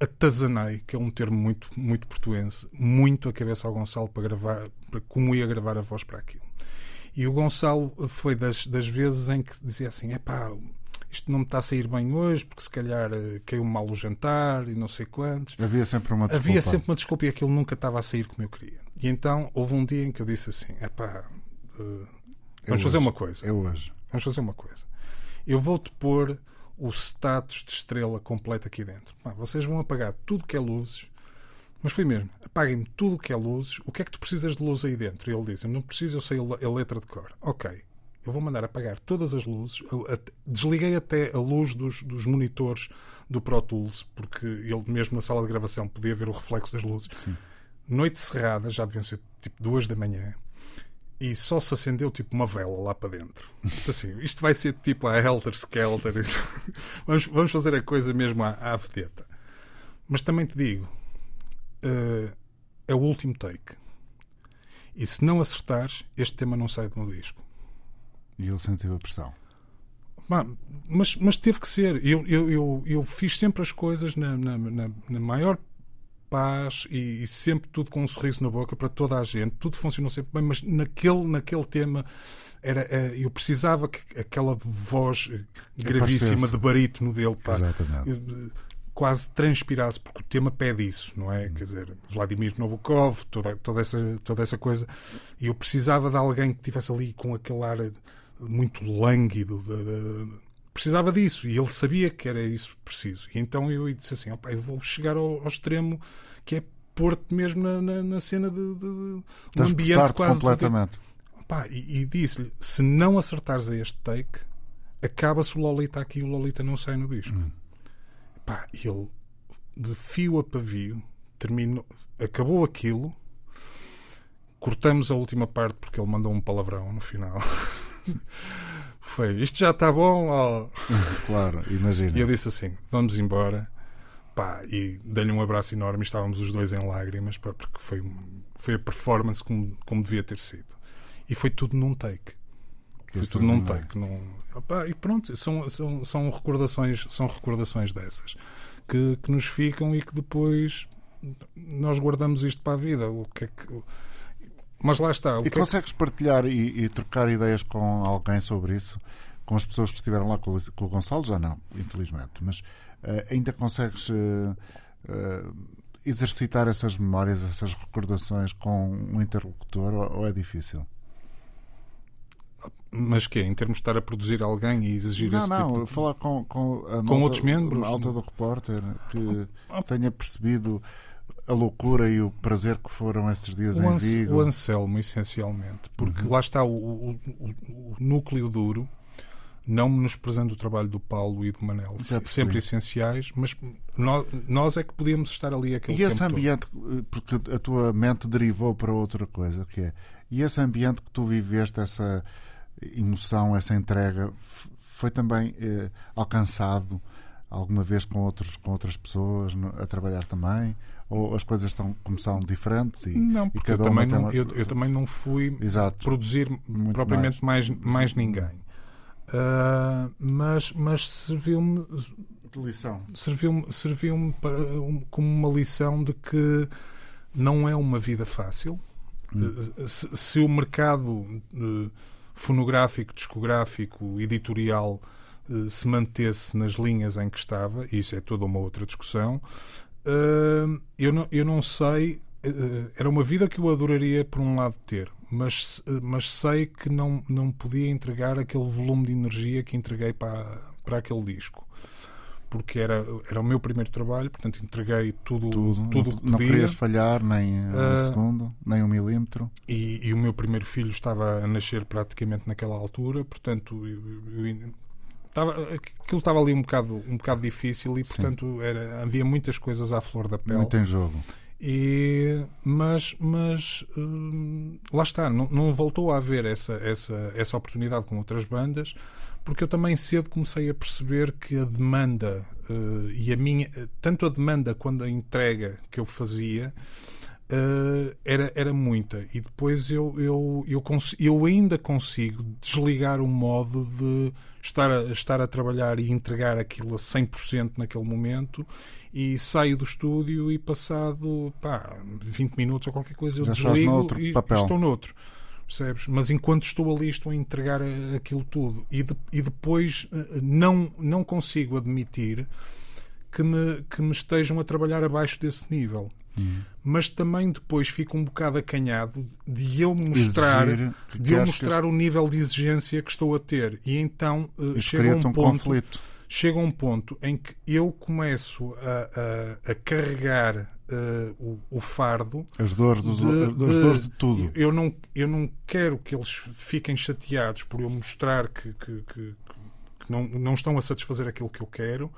S3: atazanei, que é um termo muito, muito portuense, muito a cabeça ao Gonçalo para gravar, para como ia gravar a voz para aquilo. E o Gonçalo foi das, das vezes em que dizia assim: é pá, isto não me está a sair bem hoje, porque se calhar uh, caiu mal o jantar e não sei quantos.
S2: Havia sempre uma desculpa.
S3: Havia sempre uma desculpa e aquilo nunca estava a sair como eu queria. E então houve um dia em que eu disse assim: é pá, uh, vamos fazer uma coisa.
S2: É hoje.
S3: Vamos fazer uma coisa. Eu vou-te pôr o status de estrela completo aqui dentro. Pá, vocês vão apagar tudo que é luzes. Mas foi mesmo, apaguem-me tudo o que é luzes. O que é que tu precisas de luz aí dentro? E ele disse: Não preciso, eu sei a letra de cor. Ok, eu vou mandar apagar todas as luzes. Desliguei até a luz dos, dos monitores do Pro Tools, porque ele mesmo na sala de gravação podia ver o reflexo das luzes. Sim. Noite cerrada, já deviam ser tipo duas da manhã, e só se acendeu tipo uma vela lá para dentro. Isto, assim, isto vai ser tipo a Helter Skelter. [laughs] vamos, vamos fazer a coisa mesmo à, à vedeta. Mas também te digo, uh, é o último take. E se não acertares, este tema não sai do disco.
S2: E ele sentiu a pressão.
S3: Mas, mas teve que ser. Eu, eu, eu, eu fiz sempre as coisas na, na, na, na maior paz e, e, sempre tudo com um sorriso na boca para toda a gente. Tudo funcionou sempre bem, mas naquele, naquele tema era, eh, eu precisava que aquela voz gravíssima de barítono dele pá,
S2: Exatamente.
S3: Eh, quase transpirasse, porque o tema pede isso, não é? Hum. Quer dizer, Vladimir Nabokov, toda, toda, essa, toda essa coisa. E eu precisava de alguém que estivesse ali com aquele ar muito lânguido. De, de, precisava disso e ele sabia que era isso preciso. E então eu disse assim: opa, eu vou chegar ao, ao extremo que é pôr-te mesmo na, na, na, cena de, de,
S2: de um ambiente quase. completamente.
S3: Pá, e, e disse-lhe: se não acertares a este take, acaba-se o Lolita aqui e o Lolita não sai no disco. Hum. Pá, ele, de fio a pavio, terminou, acabou aquilo. Cortamos a última parte porque ele mandou um palavrão no final. [laughs] [laughs] Foi, isto já está bom? Oh. [laughs]
S2: Claro, imagina.
S3: E eu disse assim: vamos embora. Pá, e dei-lhe um abraço enorme. Estávamos os dois em lágrimas, pá, porque foi, foi a performance como, como devia ter sido e foi tudo num take. Foi tudo num take. Num... Opa, e pronto, são, são, são, recordações, são recordações dessas que, que nos ficam e que depois nós guardamos isto para a vida. O que é que... Mas lá está.
S2: e é consegues que... partilhar e, e, trocar ideias com alguém sobre isso? Com as pessoas que estiveram lá com, com o Gonçalo? Já não, infelizmente. Mas uh, ainda consegues. Uh, uh, exercitar essas memórias, essas recordações com um interlocutor ou, ou é difícil?
S3: Mas que Em termos de estar a produzir alguém e exigir
S2: não,
S3: esse
S2: não,
S3: tipo
S2: Não, falar com, com,
S3: com malta, outros membros.
S2: A alta do repórter que ah, ah. tenha percebido a loucura e o prazer que foram esses dias
S3: o
S2: em Vigo.
S3: O Anselmo, essencialmente, porque uhum. lá está o, o, o, núcleo duro, não menosprezando o trabalho do Paulo e do Manel, sempre essenciais, mas nós, nós, é que podíamos estar ali aquele
S2: E esse ambiente,
S3: todo.
S2: porque a tua mente derivou para outra coisa, que é, e esse ambiente que tu viveste, essa emoção, essa entrega, foi também eh, alcançado alguma vez com, outros, com outras pessoas a trabalhar também? Ou as coisas são, como são diferentes? E,
S3: não, porque
S2: e
S3: eu, também não, uma... eu, eu, também não fui Exato. produzir propriamente mais, mais, mais ninguém. Uh, mas mas serviu-me
S2: de lição.
S3: Serviu-me serviu um, como uma lição de que não é uma vida fácil. Hum. Uh, se, se, o mercado uh, fonográfico, discográfico, editorial uh, se mantesse nas linhas em que estava, isso é toda uma outra discussão, uh, eu, não, eu não sei. Uh, era uma vida que eu adoraria, por um lado, ter, mas, mas sei que não, não podia entregar aquele volume de energia que entreguei para, para aquele disco porque era, era o meu primeiro trabalho, portanto entreguei tudo, tudo, tudo
S2: não, não querias falhar nem um uh, segundo, nem um milímetro.
S3: E, e, o meu primeiro filho estava a nascer praticamente naquela altura, portanto eu, eu, estava, aquilo estava ali um bocado, um bocado difícil e portanto era, havia muitas coisas à flor da pele.
S2: Muito em jogo.
S3: E, mas mas hum, lá está, não, não voltou a haver essa, essa, essa oportunidade com outras bandas porque eu também cedo comecei a perceber que a demanda uh, e a minha, tanto a demanda quanto a entrega que eu fazia uh, era, era muita. E depois eu, eu, eu, eu ainda consigo desligar o modo de estar a, estar a trabalhar e entregar aquilo a 100% naquele momento e saio do estúdio e passado pá, 20 minutos ou qualquer coisa eu
S2: Já
S3: desligo
S2: e,
S3: e estou noutro percebes? Mas enquanto estou ali, estou a entregar aquilo tudo e, de, e depois eh, não, não consigo admitir que me, que me estejam a trabalhar abaixo desse nível. Mas também depois fico um bocado acanhado de eu mostrar, de eu mostrar que... o nível de exigência que estou a ter. E então uh, chega um, um ponto.
S2: Conflito
S3: chega um ponto em que eu começo a, a, a carregar uh, o, o, fardo.
S2: As dores, dos, de, as dores de tudo.
S3: Eu não, eu não quero que eles fiquem chateados por eu mostrar que, que, que, que não, não estão a satisfazer aquilo que eu quero,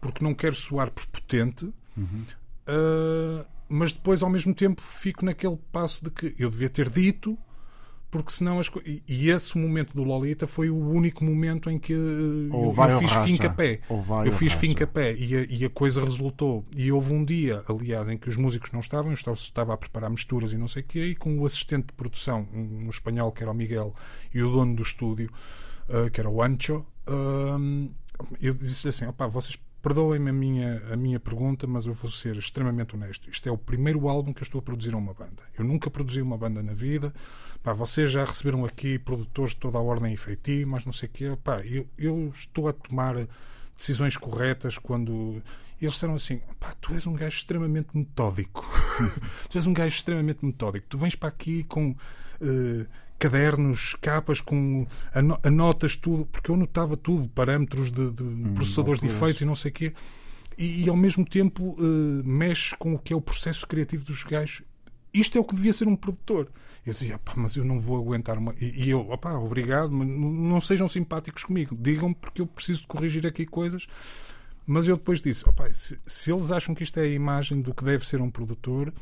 S3: porque não quero soar prepotente. Uhum. Uh, mas depois, ao mesmo tempo, fico naquele passo de que eu devia ter dito porque senão as co- e, esse momento do Lolita foi o único momento em que eh,
S2: Ou
S3: eu, fiz
S2: racha.
S3: fim pé.
S2: Ou vai
S3: Eu fiz
S2: racha.
S3: fim pé e a, e a coisa resultou. E houve um dia, aliás, em que os músicos não estavam, eu estava, estava a preparar misturas e não sei o quê, e com o assistente de produção, um, um espanhol que era o Miguel, e o dono do estúdio, eh, que era o Ancho, eh, eu disse assim: opá, vocês perdoem-me a minha, a minha pergunta, mas eu vou ser extremamente honesto. Isto é o primeiro álbum que eu estou a produzir a uma banda. Eu nunca produzi uma banda na vida. Pá, vocês já receberam aqui produtores de toda a ordem e feitio, mas não sei o quê. Pá, eu, eu estou a tomar decisões corretas quando. E eles disseram assim: pá, tu és um gajo extremamente metódico. [laughs] tu és um gajo extremamente metódico. Tu vens para aqui com. eh, cadernos, capas com ano- anotas tudo, porque eu anotava tudo, parâmetros de, de processadores de efeitos e não sei o quê, e, e ao mesmo tempo eh, mexe com o que é o processo criativo dos gajos. Isto é o que devia ser um produtor. Eu dizia, "Pá, mas eu não vou aguentar uma. E, e eu, opá, obrigado, mas não sejam simpáticos comigo, digam-me porque eu preciso de corrigir aqui coisas. Mas eu depois disse, opá, se, se eles acham que isto é a imagem do que deve ser um produtor,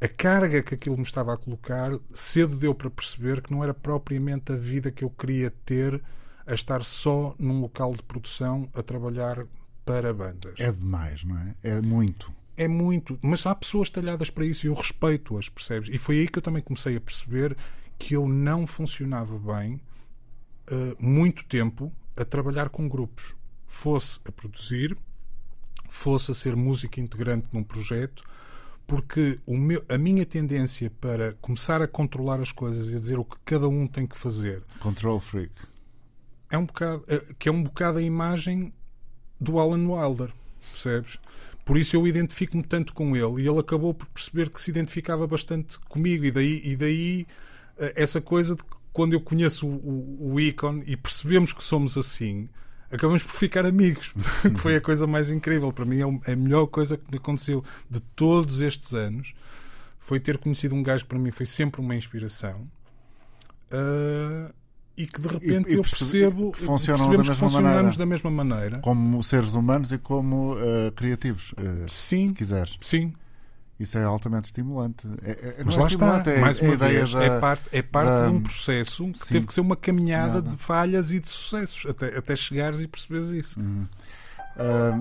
S3: a carga que aquilo me estava a colocar, cedo deu para perceber que não era propriamente a vida que eu queria ter a estar só num local de produção a trabalhar para bandas.
S2: É demais, não é? É muito.
S3: É muito, mas há pessoas talhadas para isso e eu respeito-as, percebes? E foi aí que eu também comecei a perceber que eu não funcionava bem eh, muito tempo a trabalhar com grupos. Fosse a produzir, fosse a ser músico integrante num projeto, porque meu, a minha tendência para começar a controlar as coisas e a dizer o que cada um tem que fazer
S2: Control freak.
S3: é um bocado, é- que é um bocado a imagem do Alan Wilder, percebes? Por isso eu identifico-me tanto com ele e ele acabou por perceber que se identificava bastante comigo e daí, e daí eh, essa coisa de que quando eu conheço o, o, o Icon e percebemos que somos assim, acabamos por ficar amigos, [laughs] que foi a coisa mais incrível. Para mim é é a melhor coisa que me aconteceu de todos estes anos. Foi ter conhecido um gajo que para mim foi sempre uma inspiração. Ah, e que de repente
S2: e
S3: eu
S2: percebe-
S3: percebo
S2: que funcionam
S3: percebemos
S2: da
S3: que
S2: mesma
S3: funcionamos
S2: maneira.
S3: da mesma maneira.
S2: Como seres humanos e como eh, criativos, eh,
S3: Sim.
S2: se quiseres.
S3: Sim,
S2: Isso é altamente estimulante. É, é,
S3: mas
S2: é
S3: lá está.
S2: é,
S3: Mais
S2: é a
S3: uma
S2: ideia
S3: vez,
S2: já-
S3: é parte, é parte
S2: da-
S3: de um processo que
S2: Sim.
S3: teve que ser uma caminhada
S2: Nada.
S3: de falhas e de sucessos até, até chegares e perceberes isso.
S2: Uhum.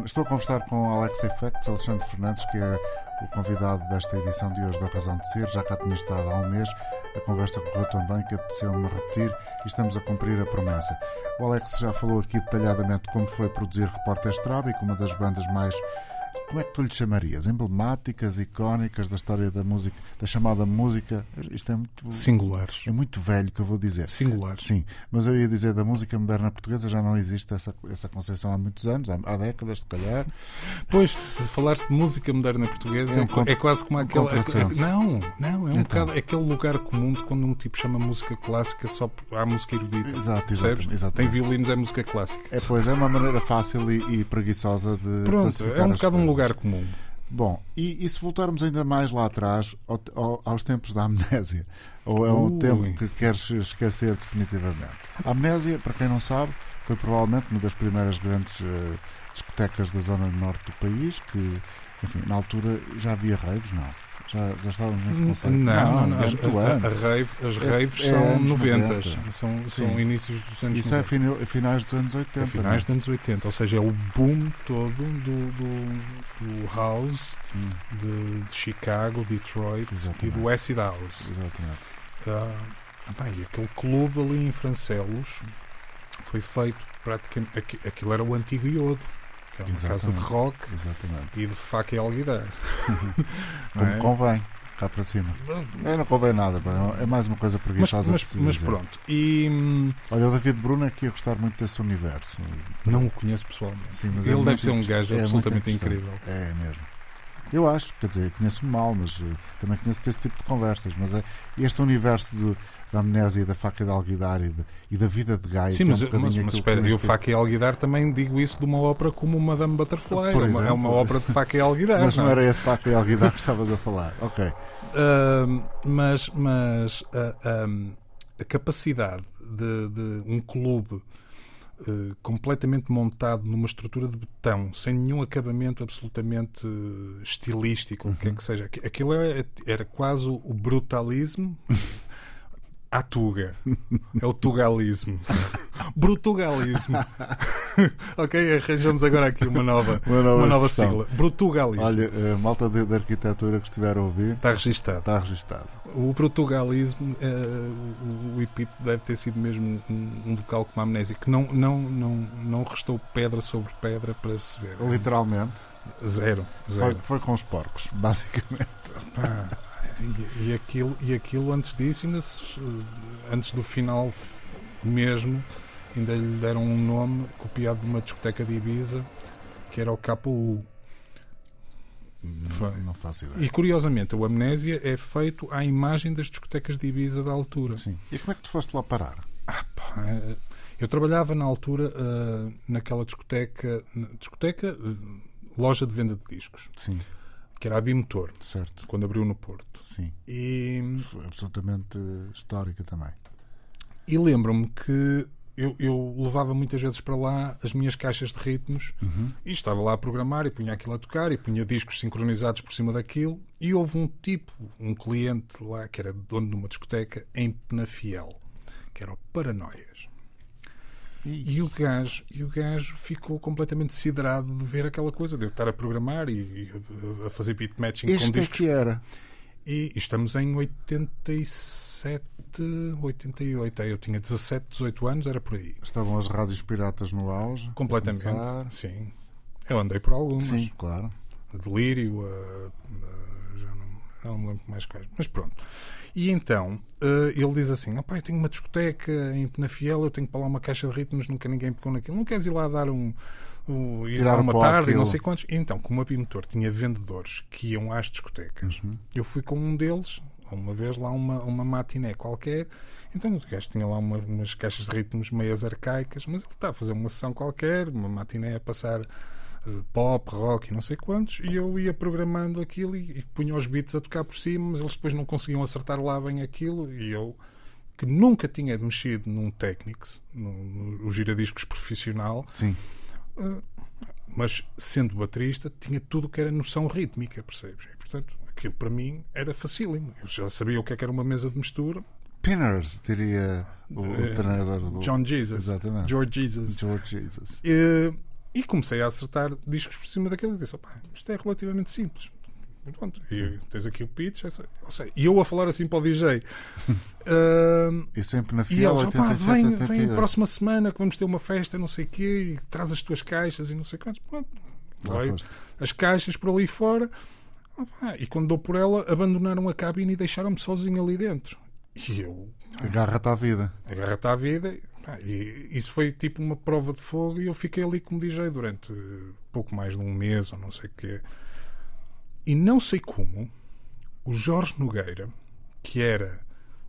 S2: Estou a conversar com Alex Effects, Alexandre Fernandes, que é o convidado desta edição de hoje da Razão de Ser. Já cá tinha estado há um mês, a conversa correu tão bem que apeteceu-me repetir e estamos a cumprir a promessa. O Alex já falou aqui detalhadamente como foi produzir Repórter Strábico, uma das bandas mais. Como é que tu lhe chamarias? Emblemáticas, icónicas da história da música, da chamada música. Isto é muito,
S3: Singulares.
S2: é muito velho que eu vou dizer.
S3: Singulares.
S2: Sim, mas eu ia dizer da música moderna portuguesa já não existe essa, essa concepção há muitos anos, há, há décadas se calhar.
S3: Pois, falar-se de música moderna portuguesa
S2: É um
S3: é,
S2: contra-
S3: é quase como aquele.
S2: contrassenso.
S3: não, não, é um
S2: Então.
S3: bocado aquele lugar comum de quando um tipo chama música clássica só por, há música erudita.
S2: Exato, exatamente.
S3: Tem violinos, é música clássica.
S2: É, pois, é uma maneira fácil e, e preguiçosa de
S3: Pronto, é um bocado um
S2: coisas.
S3: Lugar comum.
S2: Bom, e, e se voltarmos ainda mais lá atrás, ao- ao- aos tempos da amnésia? Ou é um
S3: Ui.
S2: tempo que queres esquecer definitivamente? A amnésia, para quem não sabe, foi provavelmente uma das primeiras grandes eh, discotecas da zona norte do país, que, enfim, na altura já havia raves, não? Já, já estávamos nesse conceito?
S3: Não, não, não.
S2: é
S3: As,
S2: muito
S3: a- a- rave- as
S2: É-
S3: raves
S2: é
S3: são
S2: anos
S3: 90,
S2: 90.
S3: São,
S2: Sim.
S3: são inícios dos anos
S2: Isso é
S3: 90.
S2: fini- finais dos anos 80.
S3: É finais
S2: não
S3: dos anos 80, ou seja, é o boom todo do, do, do house
S2: Hum,
S3: de, de Chicago, Detroit
S2: Exatamente.
S3: e do Acid House.
S2: exatamente.
S3: Ah, bem, e aquele clube ali em Francelos foi feito praticamente. aqui- Aquilo era o antigo Iodo, que era uma casa de rock
S2: Exatamente.
S3: e de faca e alguidar. [laughs]
S2: Como
S3: Não é?
S2: convém, cá para cima. É, não convém nada, é mais uma coisa
S3: Mas,
S2: preguiçosa
S3: mas,
S2: de
S3: mas
S2: dizer.
S3: pronto, e hum,
S2: Olha, o David Bruno é que ia gostar muito desse universo.
S3: não o conheço pessoalmente.
S2: Sim, mas é
S3: Ele
S2: muito
S3: deve ser um gajo
S2: É
S3: absolutamente incrível.
S2: É mesmo. Eu acho, quer dizer, conheço-me mal, mas eh, também conheço esse tipo de conversas. Mas é este universo do- da amnésia, da faca de alguidar e, de- e da vida de Gaia.
S3: Sim,
S2: que é um
S3: mas, mas, mas espera, eu Faca e Alguidar também digo isso de uma ópera como Madame Butterfly.
S2: Por
S3: é, uma, é uma
S2: exemplo.
S3: ópera de Faca e Alguidar.
S2: Mas não
S3: não é?
S2: era esse faca e alguidar que estavas a falar. Ok.
S3: Ahm, mas mas ah, ahm, a capacidade de, de um clube eh, completamente montado numa estrutura de betão, sem nenhum acabamento absolutamente eh, estilístico, o que é que seja, Aqu- aquilo é- era quase o brutalismo. [laughs] à Tuga. É o Tugalismo. [laughs] Brutugalismo. [laughs] ok, arranjamos agora aqui uma nova,
S2: Uma nova
S3: uma nova sigla. Brutugalismo.
S2: Olha, a malta de, de arquitetura que estiver a ouvir,
S3: Está registado.
S2: está registado.
S3: O Brutugalismo, eh, o, o epíteto deve ter sido mesmo um, um local como a amnésia, que não, não, não, não restou pedra sobre pedra para se ver.
S2: Literalmente,
S3: Zero.
S2: foi,
S3: Zero.
S2: foi com os porcos, basicamente.
S3: Pá, e, e aquilo, e aquilo antes disso, ainda se- antes do final mesmo, ainda lhe deram um nome copiado de uma discoteca de Ibiza que era o KU.
S2: Não, não faço ideia.
S3: E curiosamente, o Amnésia é feito à imagem das discotecas de Ibiza da altura.
S2: Sim. E como é que tu foste lá parar?
S3: Pá, eh, Eu trabalhava na altura eh, naquela discoteca, discoteca, eh, loja de venda de discos,
S2: Sim,
S3: que era a Bimotor,
S2: certo.
S3: quando abriu no Porto.
S2: Sim.
S3: E
S2: Foi absolutamente eh, histórica também.
S3: E lembro-me que eu, eu levava muitas vezes para lá as minhas caixas de ritmos e estava lá a programar e punha aquilo a tocar e punha discos sincronizados por cima daquilo. E houve um tipo, um cliente lá que era dono de uma discoteca em Penafiel, que era o Paranoias. E o, gajo, e o gajo ficou completamente siderado de ver aquela coisa, de eu estar a programar e, e a fazer beat matching com
S2: Este é
S3: discos
S2: que era.
S3: e estamos em 87, 88. Eu tinha 17, 18 anos, era por aí.
S2: Estavam as rádios piratas no auge.
S3: Completamente. Sim. Eu andei por algumas.
S2: Sim, claro.
S3: A Delírio, a, a- já, não, já não me lembro mais quais. Mas pronto. E então eh, ele diz assim: "Ó pai, eu tenho uma discoteca em Penafiel, eu tenho que para lá uma caixa de ritmos, nunca ninguém pegou naquilo. Não queres ir lá dar um. um ir
S2: Tirar
S3: lá uma tarde e
S2: àquilo.
S3: não sei quantos. E então, como a Bimotor tinha vendedores que iam às discotecas,
S2: Uhum.
S3: eu fui com um deles, uma vez lá, uma, uma matiné qualquer. Então o gajo tinha lá uma- umas caixas de ritmos meias arcaicas, mas ele está a fazer uma sessão qualquer, uma matiné a passar pop, rock e não sei quantos, e eu ia programando aquilo e, e punha os beats a tocar por cima, mas eles depois não conseguiam acertar lá bem aquilo, e eu, que nunca tinha mexido num Technics, no, no giradiscos profissional,
S2: Sim.
S3: mas sendo baterista, tinha tudo o que era noção rítmica, percebes? E, portanto, aquilo para mim era facílimo. Eu já sabia o que é que era uma mesa de mistura.
S2: Pinners, diria o, o
S3: Eh,
S2: treinador do
S3: John Jesus,
S2: Exatamente.
S3: George Jesus.
S2: George Jesus.
S3: E, e comecei a acertar discos por cima daquilo e disse: "Opá, isto é relativamente simples. E Pronto, e tens aqui o pitch, essa- ou seja, e eu a falar assim para o DJ. [laughs] Ah,
S2: E sempre na
S3: e
S2: Fiel
S3: eles, opá,
S2: 87,
S3: vem,
S2: 88.
S3: vem próxima semana que vamos ter uma festa, não sei o quê, e traz as tuas caixas e não sei quantos. Pronto,
S2: foste.
S3: as caixas por ali fora. Opá, e quando dou por ela, abandonaram a cabine e deixaram-me sozinho ali dentro. E eu,
S2: Agarra-te à vida.
S3: agarra-te à vida. E, E isso foi tipo uma prova de fogo e eu fiquei ali como DJ durante eh, pouco mais de um mês ou não sei o quê. E não sei como o Jorge Nogueira, que era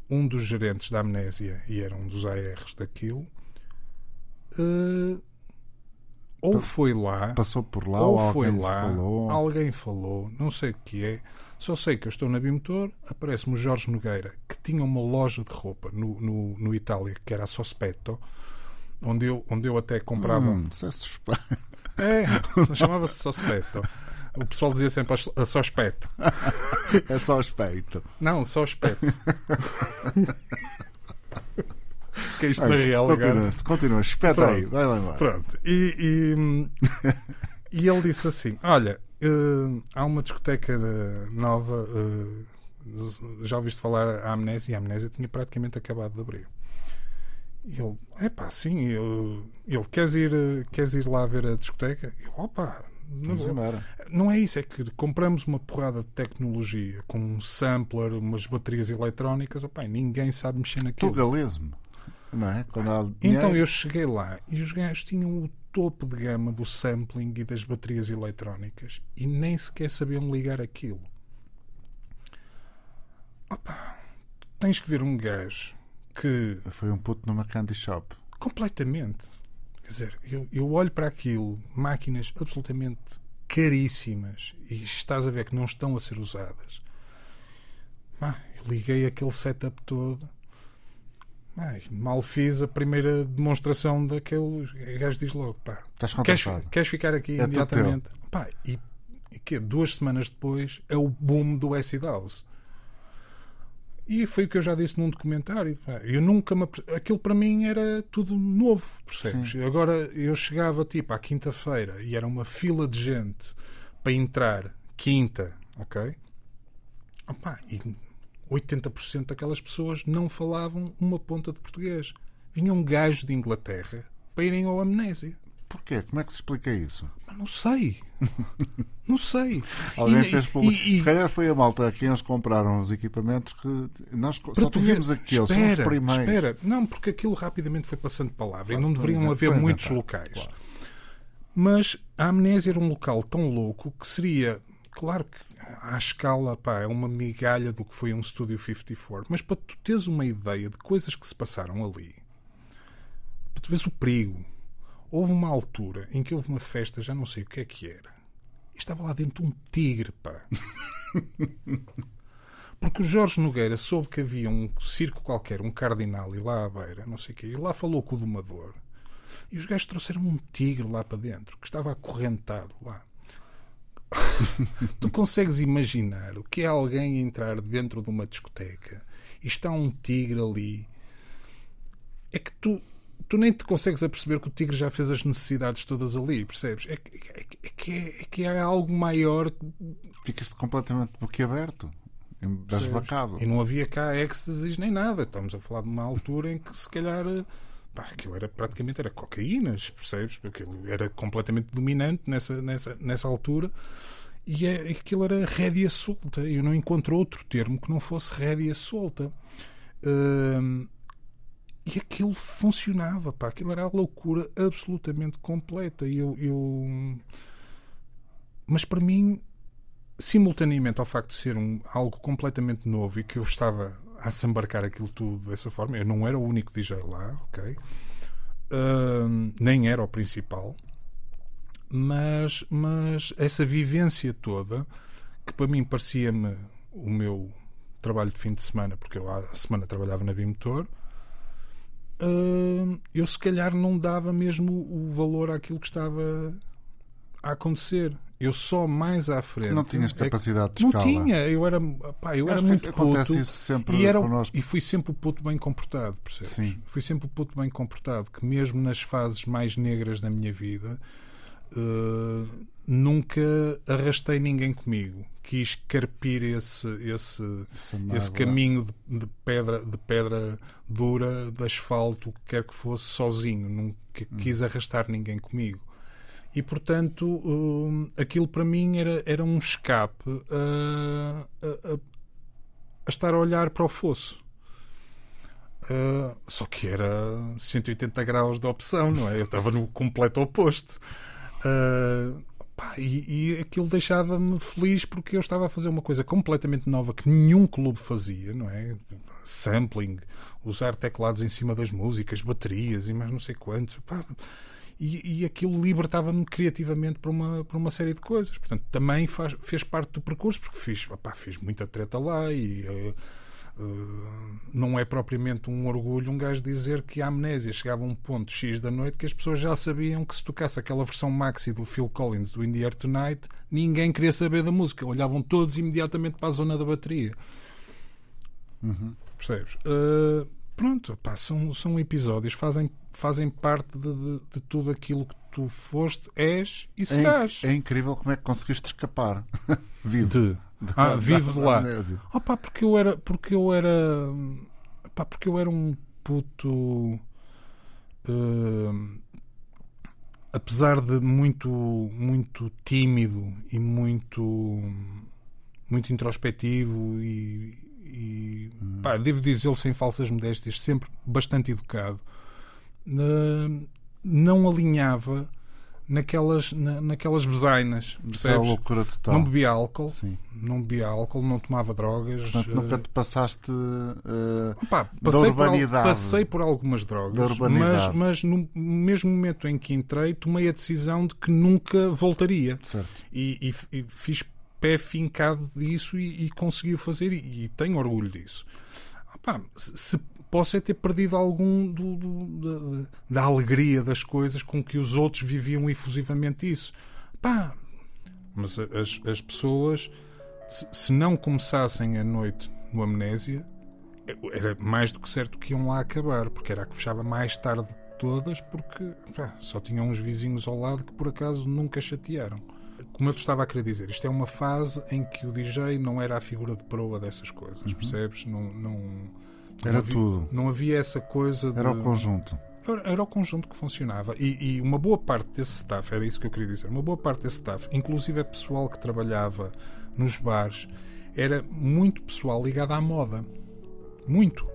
S3: um dos gerentes da Amnésia e era um dos ARs daquilo, eh, ou foi lá,
S2: Passou por lá ou,
S3: ou foi
S2: alguém
S3: lá,
S2: falou.
S3: alguém falou, não sei o que é. Só sei que eu estou na Bimotor, aparece-me o Jorge Nogueira, que tinha uma loja de roupa no, no, no Itália, que era a Sospetto, onde eu, onde eu até comprava.
S2: Hum, isso é suspeito.
S3: É, chamava-se Sospetto. O pessoal dizia sempre a Sospetto.
S2: É só respeito.
S3: Não, Sospetto. que é isto na
S2: Ai,
S3: real
S2: continua, continua. Espeta
S3: Pronto.
S2: aí. Vai lá embora.
S3: Pronto. E, e, e ele disse assim: Olha, eh, há uma discoteca eh, nova. eh, já ouviste falar a Amnésia? E a Amnésia tinha praticamente acabado de abrir. Ele, é pá, sim. Eu, ele, queres ir, queres ir lá ver a discoteca? Eu, opa, não,
S2: Vamos
S3: vou."
S2: embora.
S3: não é isso, é que compramos uma porrada de tecnologia com um sampler, umas baterias eletrónicas, opa, ninguém sabe mexer naquilo.
S2: Tugalismo. Não é? Quando há
S3: Então eu cheguei lá e os gajos tinham o topo de gama do sampling e das baterias eletrónicas e nem sequer sabiam ligar aquilo. Opa, tens que ver um gajo que
S2: Foi um puto numa candy shop.
S3: completamente. Quer dizer, eu, eu olho para aquilo, máquinas absolutamente caríssimas, e estás a ver que não estão a ser usadas. Ah, eu liguei aquele setup todo. Ai, mal fiz a primeira demonstração daquele. O gajo diz logo: pá, queres, queres ficar aqui
S2: É
S3: imediatamente? Pá, e, e que duas semanas depois é o boom do acid house. E foi o que eu já disse num documentário. Eu nunca me... Aquilo para mim era tudo novo, percebes? Sim. Agora eu chegava tipo à quinta-feira e era uma fila de gente para entrar quinta, ok? Opa, e 80% daquelas pessoas não falavam uma ponta de português. Vinham gajos de Inglaterra para irem ao Amnésia.
S2: Porquê? Como é que se explica isso?
S3: Mas não sei. [laughs] não sei.
S2: Alguém e, fez public... e, Se calhar foi a malta a quem eles compraram os equipamentos que nós só tivemos aqueles, espera, são os primeiros.
S3: Espera, não, porque aquilo rapidamente foi passando palavra claro, e não deveriam haver muitos então, locais. Claro. Mas a amnésia era um local tão louco que seria, claro que à escala, pá, é uma migalha do que foi um Studio 54, mas para tu teres uma ideia de coisas que se passaram ali, para tu veres o perigo, Houve uma altura em que houve uma festa, já não sei o que é que era, e estava lá dentro um tigre, pá. [laughs] Porque o Jorge Nogueira soube que havia um circo qualquer, um cardinal, e lá à beira, não sei o quê, e lá falou com o domador. E os gajos trouxeram um tigre lá para dentro, que estava acorrentado lá. [laughs] tu consegues imaginar o que é alguém entrar dentro de uma discoteca e está um tigre ali? É que tu tu nem te consegues aperceber que o tigre já fez as necessidades todas ali, percebes? É, é, é, que, é, é que é algo maior.
S2: Ficas completamente boquiaberto, embasbacado.
S3: E não havia cá êxtasis nem nada. Estamos a falar de uma altura em que se calhar. Pá, aquilo era praticamente era cocaínas, percebes? Aquilo era completamente dominante nessa, nessa, nessa altura e é, aquilo era rédea solta. Eu não encontro outro termo que não fosse rédea solta. Uh, e aquilo funcionava, pá, aquilo era a loucura absolutamente completa. E eu, eu... Mas para mim, simultaneamente ao facto de ser um, algo completamente novo e que eu estava a assambarcar aquilo tudo dessa forma, eu não era o único DJ lá, ok? Uh, nem era o principal, mas, mas essa vivência toda, que para mim parecia-me o meu trabalho de fim de semana, porque eu a semana trabalhava na Bimotor, uh, eu se calhar não dava mesmo o valor àquilo que estava a acontecer. Eu só mais à frente.
S2: Não tinhas capacidade
S3: é
S2: de escala.
S3: Não tinha. Eu era, pá, eu era muito
S2: acontece
S3: puto.
S2: isso sempre
S3: e, era,
S2: connosco.
S3: e fui sempre o puto bem comportado, percebes?
S2: Sim.
S3: Fui sempre o puto bem comportado, que mesmo nas fases mais negras da minha vida, uh, nunca arrastei ninguém comigo. Quis carpir esse, esse, esse caminho de, de, pedra, de pedra dura, de asfalto, quer que fosse, sozinho. Nunca hum. quis arrastar ninguém comigo. E, portanto, uh, aquilo para mim era, era um escape a, a, a estar a olhar para o fosso. Uh, só que era 180 graus de opção, não é? Eu estava no completo oposto. Uh, pá, e, e aquilo deixava-me feliz porque eu estava a fazer uma coisa completamente nova que nenhum clube fazia, não é? Sampling, usar teclados em cima das músicas, baterias e mais não sei quantos. Pá, e, e, aquilo libertava-me criativamente para uma, para uma série de coisas. Portanto, também faz, fez parte do percurso, porque fiz, opá, fiz muita treta lá e. Uh, Uh, não é propriamente um orgulho um gajo dizer que a amnésia chegava a um ponto X da noite que as pessoas já sabiam que se tocasse aquela versão maxi do Phil Collins do In the Air Tonight, ninguém queria saber da música. Olhavam todos imediatamente para a zona da bateria.
S2: Uhum.
S3: Percebes? Uh, pronto, pá, são, são episódios, fazem, fazem parte de, de, de tudo aquilo que tu foste, és e serás.
S2: É, é incrível como é que conseguiste escapar [laughs] vivo.
S3: De ah, [laughs] vivo de lá. Opa, porque eu era. Porque eu era. Opa, porque eu era um puto. Uh, apesar de muito muito tímido e muito muito introspectivo e, e hum. pá, devo dizê-lo sem falsas modéstias sempre bastante educado uh, não alinhava naquelas, na, naquelas bezainas. Percebes?
S2: loucura total.
S3: Não bebia álcool,
S2: Sim.
S3: não bebia álcool, não tomava drogas.
S2: Portanto, nunca te passaste uh,
S3: Opa, passei, por, passei por algumas drogas, mas, mas no mesmo momento em que entrei, tomei a decisão de que nunca voltaria.
S2: Certo.
S3: E, e, e fiz pé fincado disso e, e consegui fazer, e, e tenho orgulho disso. Opa, se posso é ter perdido algum do, do, da, da, alegria das coisas com que os outros viviam efusivamente isso. Pá, mas as, as pessoas, se, se não começassem a noite no Amnésia, era mais do que certo que iam lá acabar, porque era a que fechava mais tarde de todas, porque pá, só tinham uns vizinhos ao lado que por acaso nunca chatearam. Como eu te estava a querer dizer, isto é uma fase em que o DJ não era a figura de proa dessas coisas, uhum. percebes? Não, não,
S2: era
S3: não
S2: havia, tudo.
S3: Não havia essa coisa.
S2: Era o conjunto.
S3: Era, era, o conjunto que funcionava. E, e, uma boa parte desse staff, era isso que eu queria dizer, uma boa parte desse staff, inclusive é pessoal que trabalhava nos bares, era muito pessoal ligado à moda. Muito.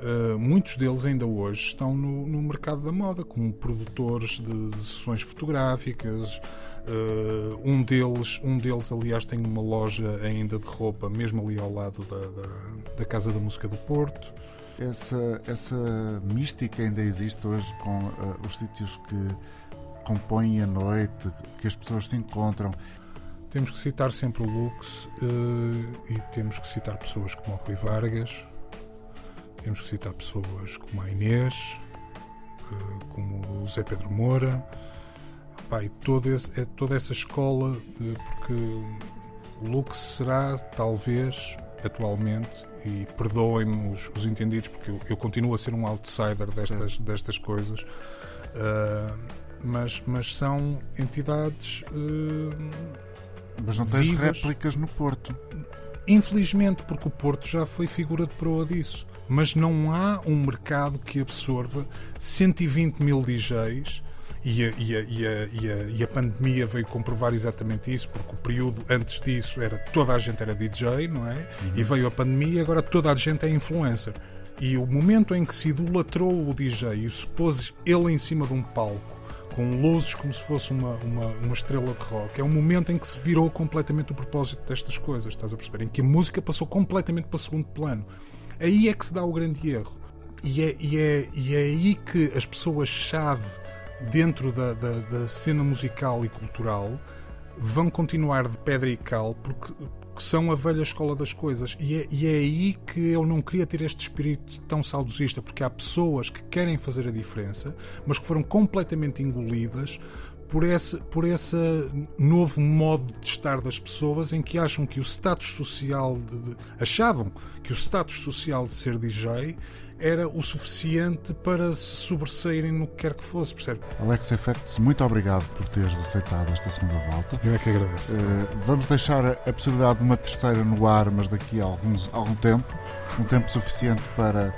S3: Uh, muitos deles ainda hoje estão no, no mercado da moda, como produtores de, de sessões fotográficas. Uh, um, deles, um deles, aliás, tem uma loja ainda de roupa, mesmo ali ao lado da, da, da Casa da Música do Porto.
S2: Essa, essa mística ainda existe hoje com uh, os sítios que compõem a noite, que as pessoas se encontram.
S3: Temos que citar sempre o Lux e temos que citar pessoas como o Rui Vargas, temos que citar pessoas como a Inês, eh, como o Zé Pedro Moura, Pá, e todo esse, é toda essa escola, porque o Lux será, talvez, atualmente, e perdoem-me os, os, entendidos, porque eu, eu, continuo a ser um outsider destas, destas coisas, uh, mas, mas são entidades. Uh,
S2: mas não tens vivas. réplicas no Porto.
S3: Infelizmente, porque o Porto já foi figura de proa disso mas não há um mercado que absorva 120 mil DJs. E a, e, a, e, a, e a, pandemia veio comprovar exatamente isso, porque o período antes disso era toda a gente era DJ, não é? E veio a pandemia e agora toda a gente é influencer. E o momento em que se idolatrou o DJ e se pôs ele em cima de um palco com luzes como se fosse uma, uma, uma, estrela de rock. É um momento em que se virou completamente o propósito destas coisas, estás a perceber? Em que a música passou completamente para segundo plano. Aí é que se dá o grande erro. E é, e é, e é aí que as pessoas-chave dentro da, da, da, cena musical e cultural vão continuar de pedra e cal porque, porque são a velha escola das coisas. E é, e é aí que eu não queria ter este espírito tão saudosista, porque há pessoas que querem fazer a diferença, mas que foram completamente engolidas por esse, por esse novo modo de estar das pessoas em que acham que o status social de, de, achavam que o status social de ser DJ era o suficiente para se sobressaírem no que quer que fosse, percebe?
S2: Alex Effects, muito obrigado por teres aceitado esta segunda volta.
S3: Eu é que agradeço. Uh,
S2: vamos deixar a possibilidade de uma terceira no ar, mas daqui a alguns, algum tempo, um tempo suficiente para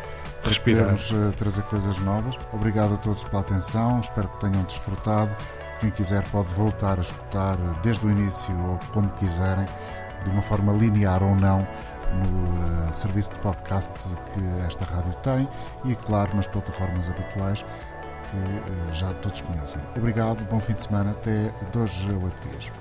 S2: podermos uh, trazer coisas novas. Obrigado a todos pela atenção, espero que tenham desfrutado quem quiser pode voltar a escutar desde o início ou como quiserem, de uma forma linear ou não, no uh, serviço de podcast que esta rádio tem e, claro, nas plataformas habituais que uh, já todos conhecem. Obrigado, bom fim de semana, até dois a oito dias.